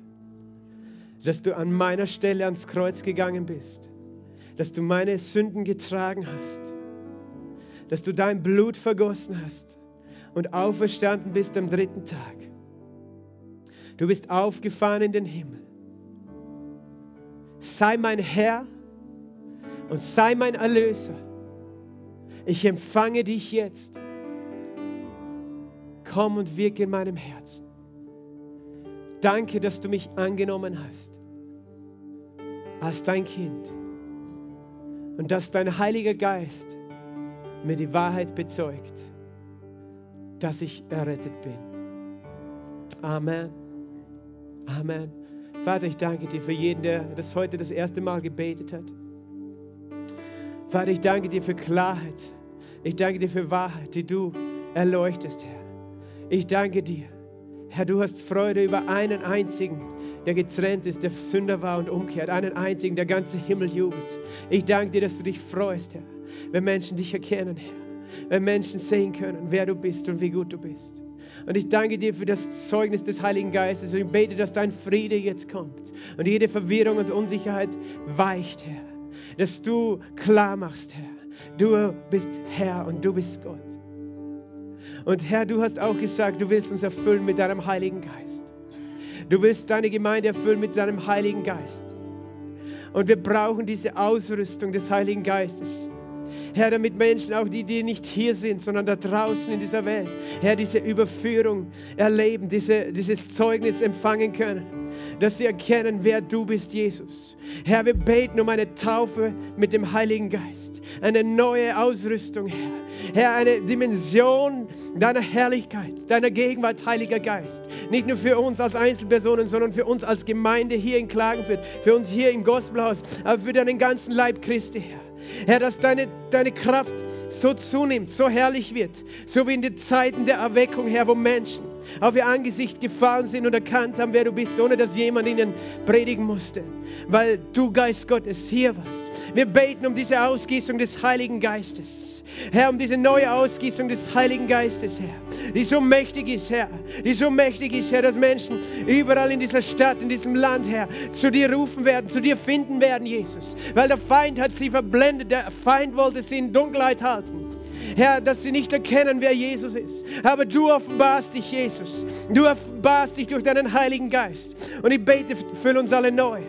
dass du an meiner Stelle ans Kreuz gegangen bist, dass du meine Sünden getragen hast, dass du dein Blut vergossen hast und auferstanden bist am dritten Tag. Du bist aufgefahren in den Himmel. Sei mein Herr und sei mein Erlöser. Ich empfange dich jetzt. Komm und wirke in meinem Herzen. Danke, dass du mich angenommen hast als dein Kind und dass dein Heiliger Geist mir die Wahrheit bezeugt, dass ich errettet bin. Amen. Amen. Vater, ich danke dir für jeden, der das heute das erste Mal gebetet hat. Vater, ich danke dir für Klarheit. Ich danke dir für Wahrheit, die du erleuchtest, Herr. Ich danke dir Herr, du hast Freude über einen einzigen, der getrennt ist, der Sünder war und umkehrt. Einen einzigen, der ganze Himmel jubelt. Ich danke dir, dass du dich freust, Herr, wenn Menschen dich erkennen, Herr. Wenn Menschen sehen können, wer du bist und wie gut du bist. Und ich danke dir für das Zeugnis des Heiligen Geistes und ich bete, dass dein Friede jetzt kommt und jede Verwirrung und Unsicherheit weicht, Herr. Dass du klar machst, Herr. Du bist Herr und du bist Gott. Und Herr, du hast auch gesagt, du willst uns erfüllen mit deinem Heiligen Geist. Du willst deine Gemeinde erfüllen mit deinem Heiligen Geist. Und wir brauchen diese Ausrüstung des Heiligen Geistes. Herr, damit Menschen, auch die, die nicht hier sind, sondern da draußen in dieser Welt, Herr, diese Überführung erleben, diese, dieses Zeugnis empfangen können, dass sie erkennen, wer du bist, Jesus. Herr, wir beten um eine Taufe mit dem Heiligen Geist, eine neue Ausrüstung, Herr. Herr, eine Dimension deiner Herrlichkeit, deiner Gegenwart, Heiliger Geist. Nicht nur für uns als Einzelpersonen, sondern für uns als Gemeinde hier in Klagenfurt, für uns hier im Gospelhaus, aber für deinen ganzen Leib Christi, Herr. Herr, dass deine, deine Kraft so zunimmt, so herrlich wird, so wie in den Zeiten der Erweckung, Herr, wo Menschen auf ihr Angesicht gefallen sind und erkannt haben, wer du bist, ohne dass jemand ihnen predigen musste, weil du, Geist Gottes, hier warst. Wir beten um diese Ausgießung des Heiligen Geistes. Herr, um diese neue Ausgießung des Heiligen Geistes, Herr, die so mächtig ist, Herr, die so mächtig ist, Herr, dass Menschen überall in dieser Stadt, in diesem Land, Herr, zu dir rufen werden, zu dir finden werden, Jesus, weil der Feind hat sie verblendet, der Feind wollte sie in Dunkelheit halten. Herr, dass sie nicht erkennen, wer Jesus ist. Aber du offenbarst dich, Jesus. Du offenbarst dich durch deinen Heiligen Geist. Und ich bete, füll uns alle neu.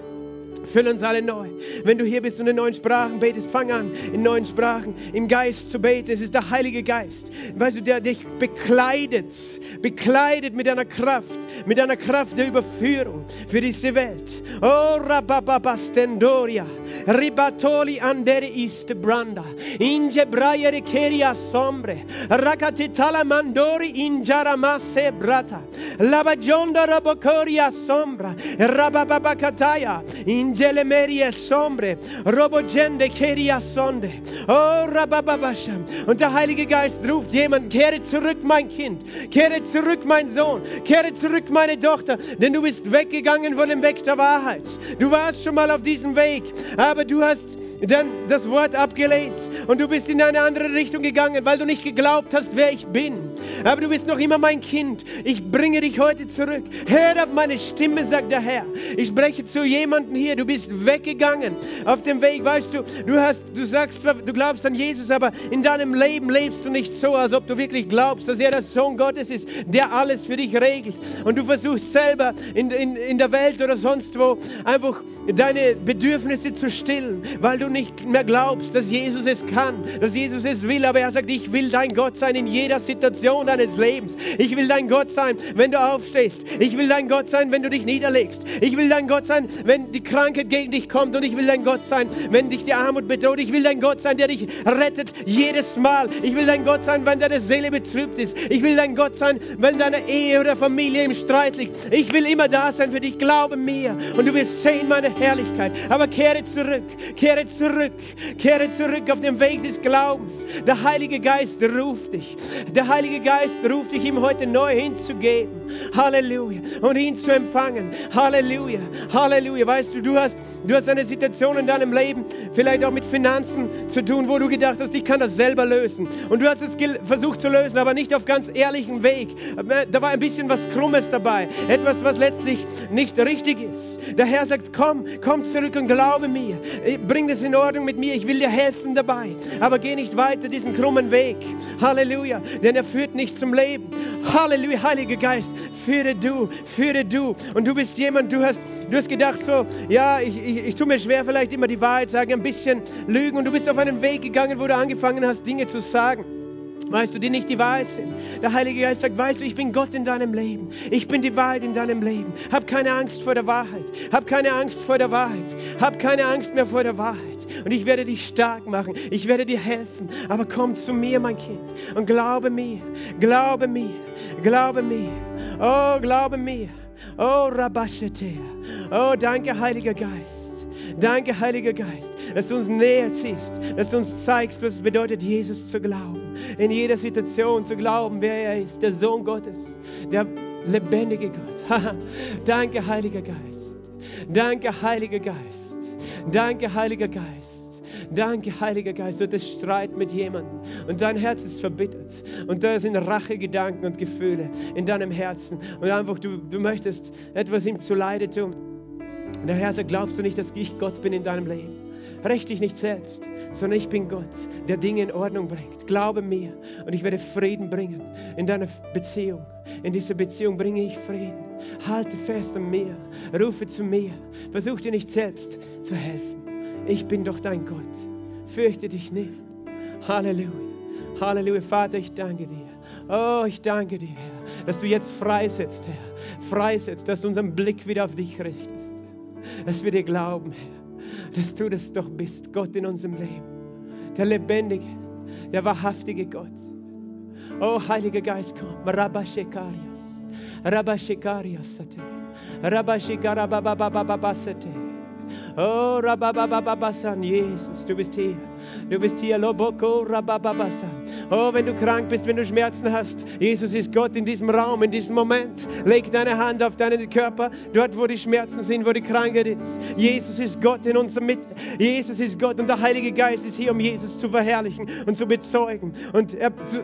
Füll uns alle neu. Wenn du hier bist und in neuen Sprachen betest, fang an, in neuen Sprachen im Geist zu beten. Es ist der Heilige Geist, weißt du, der dich bekleidet, bekleidet mit einer Kraft, mit einer Kraft der Überführung für diese Welt. Oh, Rababastendoria, Ribatoli andere iste branda, inge braiere keria sombre, rakatitala mandori injaramasse brata, labagionda rabocoria sombra, rabababakataya, inge Angele Merie Sombre, Robogende Keria Sonde, Oh Rabababasham. Und der Heilige Geist ruft jemand, kehre zurück, mein Kind, kehre zurück, mein Sohn, kehre zurück, meine Tochter, denn du bist weggegangen von dem Weg der Wahrheit. Du warst schon mal auf diesem Weg, aber du hast dann das Wort abgelehnt und du bist in eine andere Richtung gegangen, weil du nicht geglaubt hast, wer ich bin. aber du bist noch immer mein Kind. Ich bringe dich heute zurück. Hör auf meine Stimme, sagt der Herr. Ich spreche zu jemandem hier, du bist weggegangen auf dem Weg, weißt du, du hast, du sagst, du glaubst an Jesus, aber in deinem Leben lebst du nicht so, als ob du wirklich glaubst, dass er der Sohn Gottes ist, der alles für dich regelt. Und du versuchst selber in, in, in der Welt oder sonst wo einfach deine Bedürfnisse zu stillen, weil du nicht mehr glaubst, dass Jesus es kann, dass Jesus es will. Aber er sagt, ich will dein Gott sein in jeder Situation deines Lebens. Ich will dein Gott sein, wenn du aufstehst. Ich will dein Gott sein, wenn du dich niederlegst. Ich will dein Gott sein, wenn die Krankheit gegen dich kommt. Und ich will dein Gott sein, wenn dich die Armut bedroht. Ich will dein Gott sein, der dich rettet jedes Mal. Ich will dein Gott sein, wenn deine Seele betrübt ist. Ich will dein Gott sein, wenn deine Ehe oder Familie im Streit liegt. Ich will immer da sein für dich. Glaube mir. Und du wirst sehen meine Herrlichkeit. Aber kehre zurück. Kehre zurück. Kehre zurück auf den Weg des Glaubens. Der Heilige Geist ruft dich. Der Heilige Geist ruft dich, ihm heute neu hinzugeben. Halleluja. Und ihn zu empfangen. Halleluja. Halleluja. Weißt du, du hast, du hast eine Situation in deinem Leben, vielleicht auch mit Finanzen zu tun, wo du gedacht hast, ich kann das selber lösen. Und du hast es versucht zu lösen, aber nicht auf ganz ehrlichen Weg. Da war ein bisschen was Krummes dabei. Etwas, was letztlich nicht richtig ist. Der Herr sagt, komm, komm zurück und glaube mir. Bring das in Ordnung mit mir. Ich will dir helfen dabei. Aber geh nicht weiter diesen krummen Weg. Halleluja. Denn er führt nicht zum Leben. Halleluja, Heiliger Geist führe du, führe du. Und du bist jemand, du hast, du hast gedacht so, ja, ich, ich, ich tue mir schwer, vielleicht immer die Wahrheit sagen, ein bisschen lügen. Und du bist auf einen Weg gegangen, wo du angefangen hast, Dinge zu sagen weißt du, die nicht die Wahrheit sind. Der Heilige Geist sagt, weißt du, ich bin Gott in deinem Leben. Ich bin die Wahrheit in deinem Leben. Hab keine Angst vor der Wahrheit. Hab keine Angst vor der Wahrheit. Hab keine Angst mehr vor der Wahrheit. Und ich werde dich stark machen. Ich werde dir helfen. Aber komm zu mir, mein Kind, und glaube mir. Glaube mir. Glaube mir. Oh, glaube mir. Oh, Rabashete. Oh, danke, Heiliger Geist. Danke, Heiliger Geist, dass du uns näher ziehst, dass du uns zeigst, was es bedeutet, Jesus zu glauben. In jeder Situation zu glauben, wer er ist, der Sohn Gottes, der lebendige Gott. Danke, Heiliger Geist. Danke, Heiliger Geist. Danke, Heiliger Geist. Danke, Heiliger Geist. Du hattest Streit mit jemandem und dein Herz ist verbittert. Und da sind Rachegedanken und Gefühle in deinem Herzen. Und einfach, du, du möchtest etwas ihm zuleide tun. Und der Herr sagt, glaubst du nicht, dass ich Gott bin in deinem Leben? Recht dich nicht selbst, sondern ich bin Gott, der Dinge in Ordnung bringt. Glaube mir und ich werde Frieden bringen in deiner Beziehung. In dieser Beziehung bringe ich Frieden. Halte fest an mir, rufe zu mir. Versuch dir nicht selbst zu helfen. Ich bin doch dein Gott. Fürchte dich nicht. Halleluja. Halleluja. Vater, ich danke dir. Oh, ich danke dir, Herr, dass du jetzt freisetzt, Herr. Freisetzt, dass du unseren Blick wieder auf dich richtest dass wir dir glauben, Herr, dass du das doch bist, Gott in unserem Leben. Der lebendige, der wahrhaftige Gott. Oh, Heiliger Geist, komm. Rabashekarias. Rabashekarias. Rabashekarabababababasate. Oh, Rababababasan, Jesus, du bist hier. Du bist hier, Loboko, Rabababasan. Oh, wenn du krank bist, wenn du Schmerzen hast, Jesus ist Gott in diesem Raum, in diesem Moment. Leg deine Hand auf deinen Körper, dort, wo die Schmerzen sind, wo die Krankheit ist. Jesus ist Gott in unserer Mitte. Jesus ist Gott und der Heilige Geist ist hier, um Jesus zu verherrlichen und zu bezeugen und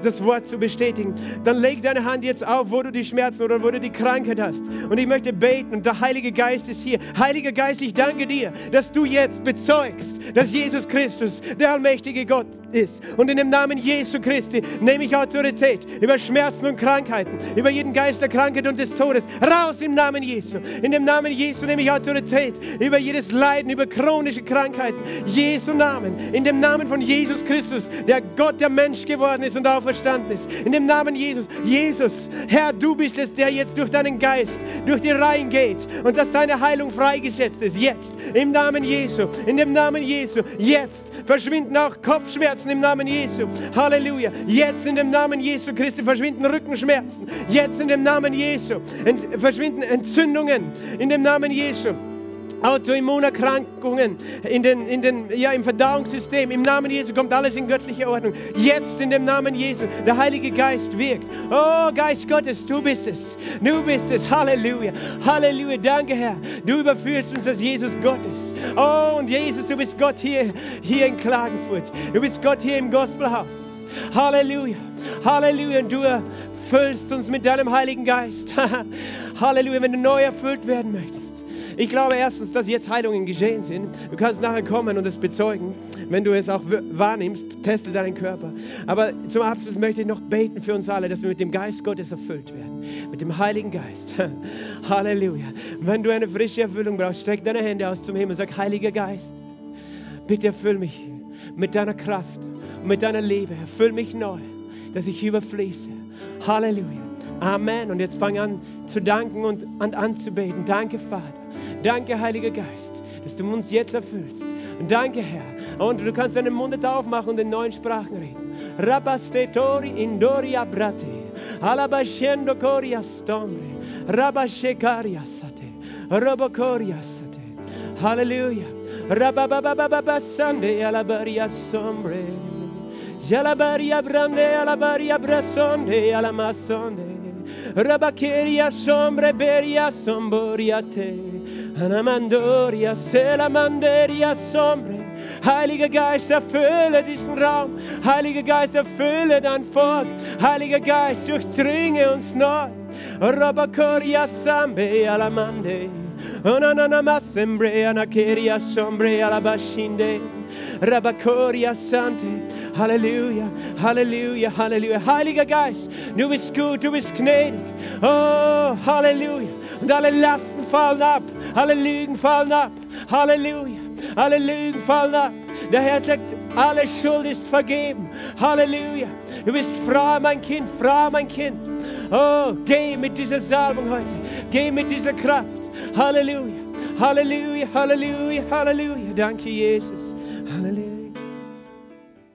das Wort zu bestätigen. Dann leg deine Hand jetzt auf, wo du die Schmerzen oder wo du die Krankheit hast. Und ich möchte beten und der Heilige Geist ist hier. Heiliger Geist, ich danke dir, dass du jetzt bezeugst, dass Jesus Christus der allmächtige Gott ist. Und in dem Namen Jesu Christi nehme ich Autorität über Schmerzen und Krankheiten, über jeden Geist der Krankheit und des Todes. Raus im Namen Jesu. In dem Namen Jesu nehme ich Autorität über jedes Leiden, über chronische Krankheiten. Jesu Namen. In dem Namen von Jesus Christus, der Gott, der Mensch geworden ist und auferstanden ist. In dem Namen Jesus. Jesus, Herr, du bist es, der jetzt durch deinen Geist, durch die Reihen geht und dass deine Heilung freigesetzt ist. Jetzt. Im Namen Jesu. In dem Namen Jesu. Jetzt verschwinden auch Kopfschmerzen im Namen Jesu. Halleluja. Jetzt in dem Namen Jesu Christi verschwinden Rückenschmerzen. Jetzt in dem Namen Jesu Ent verschwinden Entzündungen in dem Namen Jesu. Autoimmunerkrankungen in den, in den, ja, im Verdauungssystem. Im Namen Jesu kommt alles in göttliche Ordnung. Jetzt in dem Namen Jesu. Der Heilige Geist wirkt. Oh, Geist Gottes, du bist es. Du bist es. Halleluja. Halleluja. Danke, Herr. Du überführst uns, dass Jesus Gott ist. Oh, und Jesus, du bist Gott hier, hier in Klagenfurt. Du bist Gott hier im Gospelhaus. Halleluja. Halleluja. Und du erfüllst uns mit deinem Heiligen Geist. Halleluja, wenn du neu erfüllt werden möchtest. Ich glaube erstens, dass jetzt Heilungen geschehen sind. Du kannst nachher kommen und es bezeugen, wenn du es auch wahrnimmst. Teste deinen Körper. Aber zum Abschluss möchte ich noch beten für uns alle, dass wir mit dem Geist Gottes erfüllt werden. Mit dem Heiligen Geist. Halleluja. Wenn du eine frische Erfüllung brauchst, streck deine Hände aus zum Himmel und sag, Heiliger Geist, bitte erfüll mich mit deiner Kraft und mit deiner Liebe. Erfüll mich neu, dass ich überfließe. Halleluja. Amen. Und jetzt fang an zu danken und an anzubeten. Danke, Vater. Danke, Heiliger Geist, dass du uns jetzt erfüllst. Danke, Herr. Und du kannst deinen Mund jetzt aufmachen und in neuen Sprachen reden. Rabastetori indoria brate. Alabashendo coria stombre. Rabashekaria sate. Robocoria sate. Halleluja. Rabababababasande alabaria sombre. Jalabaria brande alabaria brasonde alamasonde. Rabakeria sombre beria somboriate. Anamandoria selamanderia sombre. Heiliger Geist, erfülle diesen Raum. Heiliger Geist, erfülle dein Volk. Heiliger Geist, durchdringe uns neu. Rabakoria sambe alamande. Onanamasembre anakeria sombre alabashinde. Rabakoria sante. Halleluja, Halleluja, Halleluja. Heiliger Geist, du bist gut, du bist gnädig. Oh, Halleluja. Und alle Lasten fallen ab, alle Lügen fallen ab. Halleluja, alle Lügen fallen ab. Der Herr sagt, alle Schuld ist vergeben. Halleluja. Du bist frei, mein Kind, frei, mein Kind. Oh, geh mit dieser Salbung heute. Geh mit dieser Kraft. Halleluja. Halleluja, Halleluja, Halleluja. Danke, Jesus. Halleluja.